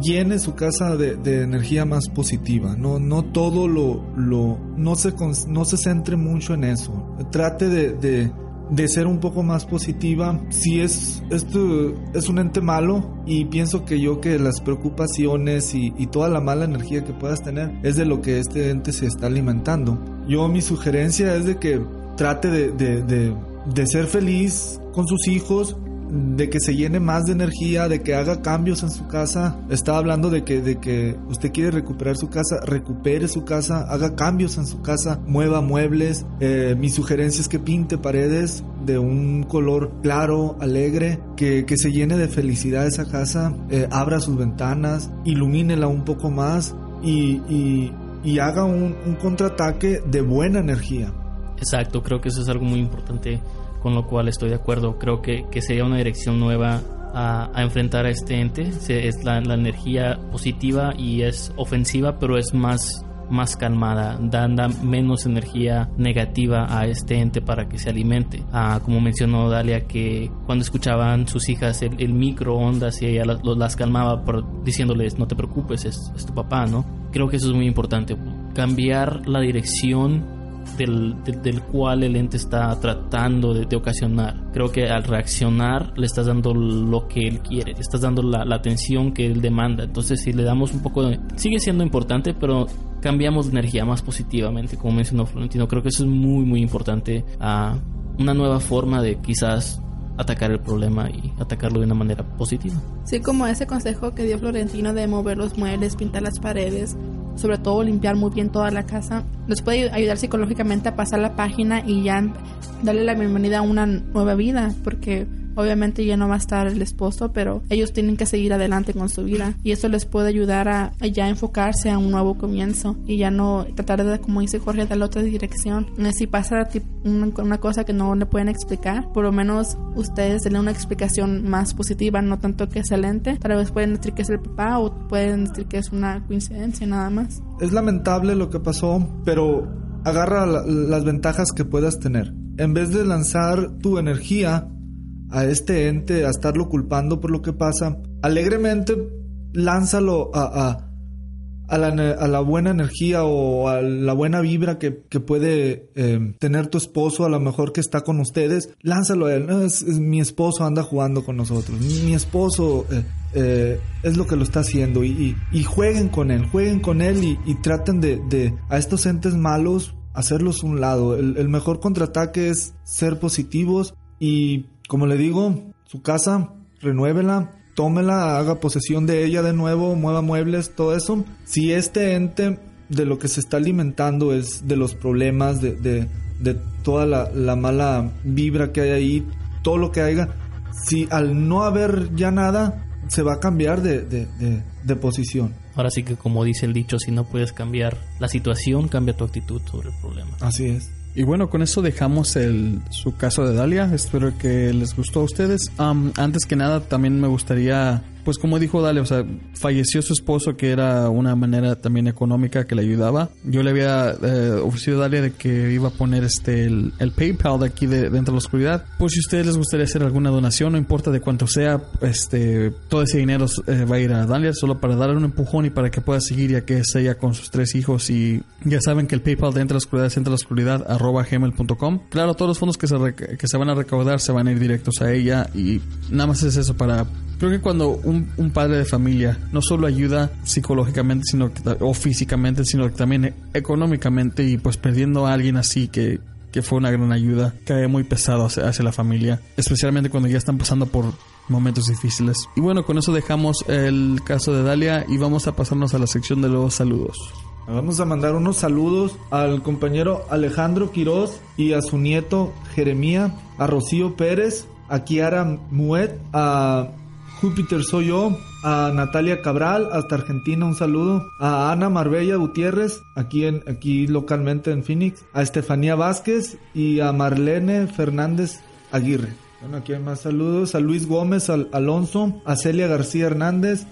llene su casa de, de energía más positiva. No, no todo lo, lo no se no se centre mucho en eso. Trate de, de de ser un poco más positiva. Si es, esto es un ente malo y pienso que yo que las preocupaciones y, y toda la mala energía que puedas tener es de lo que este ente se está alimentando. Yo mi sugerencia es de que trate de, de, de, ser feliz con sus hijos, de que se llene más de energía, de que haga cambios en su casa. Estaba hablando de que, de que usted quiere recuperar su casa, recupere su casa, haga cambios en su casa, mueva muebles. Eh, mi sugerencia es que pinte paredes de un color claro, alegre, que, que se llene de felicidad esa casa, eh, abra sus ventanas, ilumínela un poco más y, y, y haga un, un contraataque de buena energía. Exacto, creo que eso es algo muy importante con lo cual estoy de acuerdo. Creo que, que sería una dirección nueva a, a enfrentar a este ente. Es la, la energía positiva y es ofensiva, pero es más más calmada, da, da menos energía negativa a este ente para que se alimente. Ah, como mencionó Dalia, que cuando escuchaban sus hijas el, microondas y ella las calmaba por, diciéndoles no te preocupes, es, es tu papá, ¿no? Creo que eso es muy importante, cambiar la dirección del, del, cual el ente está tratando de, de ocasionar. Creo que al reaccionar le estás dando lo que él quiere, le estás dando la, la atención que él demanda. Entonces, si le damos un poco de... Sigue siendo importante, pero cambiamos de energía más positivamente, como mencionó Florentino. Creo que eso es muy, muy importante. a una nueva forma de quizás atacar el problema y atacarlo de una manera positiva. Sí, como ese consejo que dio Florentino de mover los muebles, pintar las paredes, sobre todo limpiar muy bien toda la casa, nos puede ayudar psicológicamente a pasar la página y ya darle la bienvenida a una nueva vida, porque obviamente ya no va a estar el esposo, pero ellos tienen que seguir adelante con su vida y eso les puede ayudar a, a enfocarse a un nuevo comienzo y ya no tratar de, como dice Jorge, dar la otra dirección. Eh, Si pasa una, una cosa que no le pueden explicar, por lo menos ustedes denle una explicación más positiva, no tanto que excelente. Tal vez pueden decir que es el papá o pueden decir que es una coincidencia nada más. Es lamentable lo que pasó, pero agarra la- las ventajas que puedas tener. En vez de lanzar tu energía a este ente, a estarlo culpando por lo que pasa, alegremente lánzalo a, a, la, a la buena energía o a la buena vibra que, que puede eh, tener tu esposo, a lo mejor que está con ustedes, lánzalo a él. Es- mi esposo anda jugando con nosotros. Mi, esposo eh, eh, es lo que lo está haciendo. Y, jueguen con él, jueguen con él y, traten de, de a estos entes malos hacerlos un lado. El mejor contraataque es ser positivos y, como le digo, su casa, renuévela, tómela, haga posesión de ella de nuevo, mueva muebles, todo eso. Si este ente de lo que se está alimentando es de los problemas, de, de, de toda la, la mala vibra que hay ahí, todo lo que haya, si al no haber ya nada, se va a cambiar de, de, de, de posición. Ahora sí que como dice el dicho, si no puedes cambiar la situación, cambia tu actitud sobre el problema. Así es. Y bueno, con eso dejamos el, su caso de Dalia. Espero que les gustó a ustedes. Am, antes que nada, también me gustaría, pues como dijo Dalia, o sea, falleció su esposo, que era una manera también económica que le ayudaba. Yo le había eh, ofrecido a Dalia de que iba a poner este el, el PayPal de aquí de, de la oscuridad. Por si a ustedes les gustaría hacer alguna donación, no importa de cuánto sea, este todo ese dinero eh, va a ir a Dalia solo para darle un empujón y para que pueda seguir ya que es ella con sus tres hijos y ya saben que el PayPal de Entre la Oscuridad es entre la oscuridad arroba gmail.com. Claro, todos los fondos que se, que se van a recaudar se van a ir directos a ella y nada más es eso para... Creo que cuando un, padre de familia no solo ayuda psicológicamente sino o físicamente, sino que también económicamente y pues perdiendo a alguien así que que fue una gran ayuda, cae muy pesado hacia, hacia la familia, especialmente cuando ya están pasando por momentos difíciles. Y bueno, con eso dejamos el caso de Dalia y vamos a pasarnos a la sección de los saludos. Vamos a mandar unos saludos al compañero Alejandro Quiroz y a su nieto Jeremía, a Rocío Pérez, a Kiara Muet, a Júpiter Soy Yo, a Natalia Cabral, hasta Argentina un saludo, a Ana Marbella Gutiérrez, aquí, en, aquí localmente en Phoenix, a Estefanía Vázquez y a Marlene Fernández Aguirre. Bueno, aquí hay más saludos, a Luis Gómez Al- Alonso, a Celia García Hernández,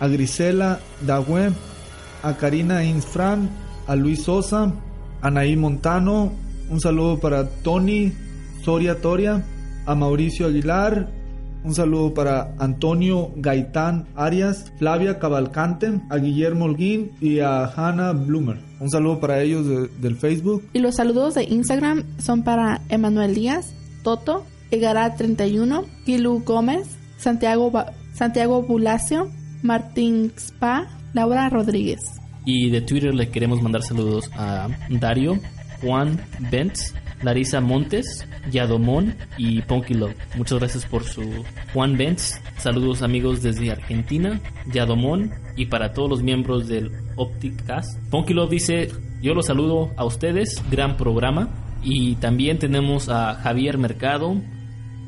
a Grisela Dagüe, a Karina Insfran, a Luis Sosa, a Naí Montano, un saludo para Tony Soria Toria, a Mauricio Aguilar, un saludo para Antonio Gaitán Arias, Flavia Cavalcante, a Guillermo Holguín y a Hannah Bloomer. Un saludo para ellos de- del Facebook. Y los saludos de Instagram son para Emanuel Díaz, Toto, Egara 31, Kilu Gómez, Santiago, Ba- Santiago Bulacio, Martín Spa, Laura Rodríguez. Y de Twitter le queremos mandar saludos a Dario, Juan Bentz, Larisa Montes, Yadomón y Ponky Love. Muchas gracias por su Juan Bentz. Saludos amigos desde Argentina, Yadomón y para todos los miembros del Opticast. Ponky Love dice, yo los saludo a ustedes, gran programa. Y también tenemos a Javier Mercado,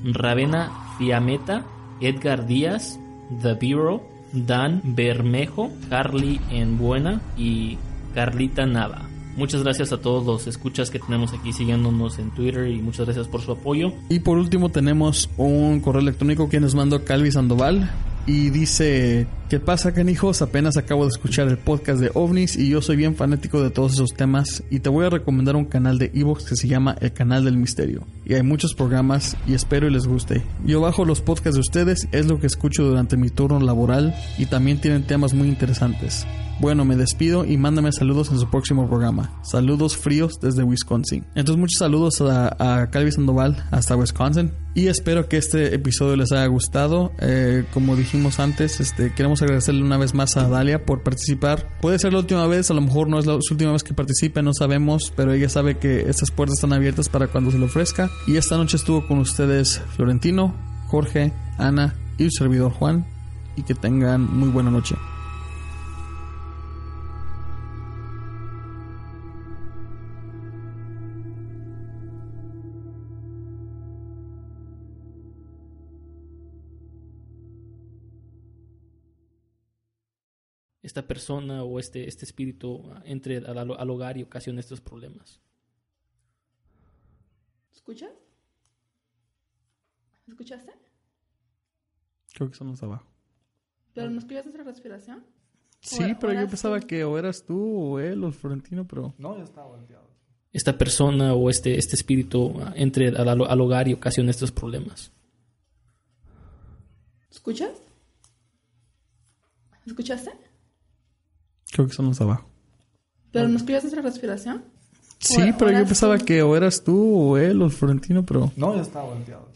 Ravena Fiameta, Edgar Díaz, The Bureau, Dan Bermejo, Carly en Buena y Carlita Nava. Muchas gracias a todos los escuchas que tenemos aquí siguiéndonos en Twitter y muchas gracias por su apoyo. Y por último tenemos un correo electrónico que nos mandó Calvi Sandoval y dice, ¿qué pasa canijos? Apenas acabo de escuchar el podcast de ovnis y yo soy bien fanático de todos esos temas y te voy a recomendar un canal de Evox que se llama El Canal del Misterio. Y hay muchos programas y espero y les guste. Yo bajo los podcasts de ustedes, es lo que escucho durante mi turno laboral y también tienen temas muy interesantes. Bueno, me despido y mándame saludos en su próximo programa. Saludos fríos desde Wisconsin. Entonces, muchos saludos a, Calvi Sandoval hasta Wisconsin. Y espero que este episodio les haya gustado. Eh, como dijimos antes, este, queremos agradecerle una vez más a Dalia por participar. Puede ser la última vez, a lo mejor no es la su última vez que participe, no sabemos, pero ella sabe que estas puertas están abiertas para cuando se le ofrezca. Y esta noche estuvo con ustedes Florentino, Jorge, Ana y el servidor Juan. Y que tengan muy buena noche. Esta persona o este, este espíritu entre al, al hogar y ocasione estos problemas. ¿Escuchas? ¿Escuchaste? Creo que son los abajo. ¿Pero no escuchaste nuestra respiración? Sí, pero yo pensaba que o eras tú o él o el Florentino, pero... No, ya estaba volteado. Esta persona o este, este espíritu entre al, al hogar y ocasione estos problemas. ¿Escuchas? ¿Escuchaste? Creo que son los de abajo. ¿Pero no escuchaste nuestra respiración? Sí, pero yo pensaba que o eras tú o él o el Florentino, pero... No, ya estaba volteado.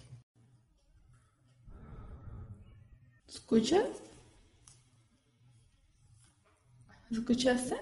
¿Escuchas? ¿Escuchaste?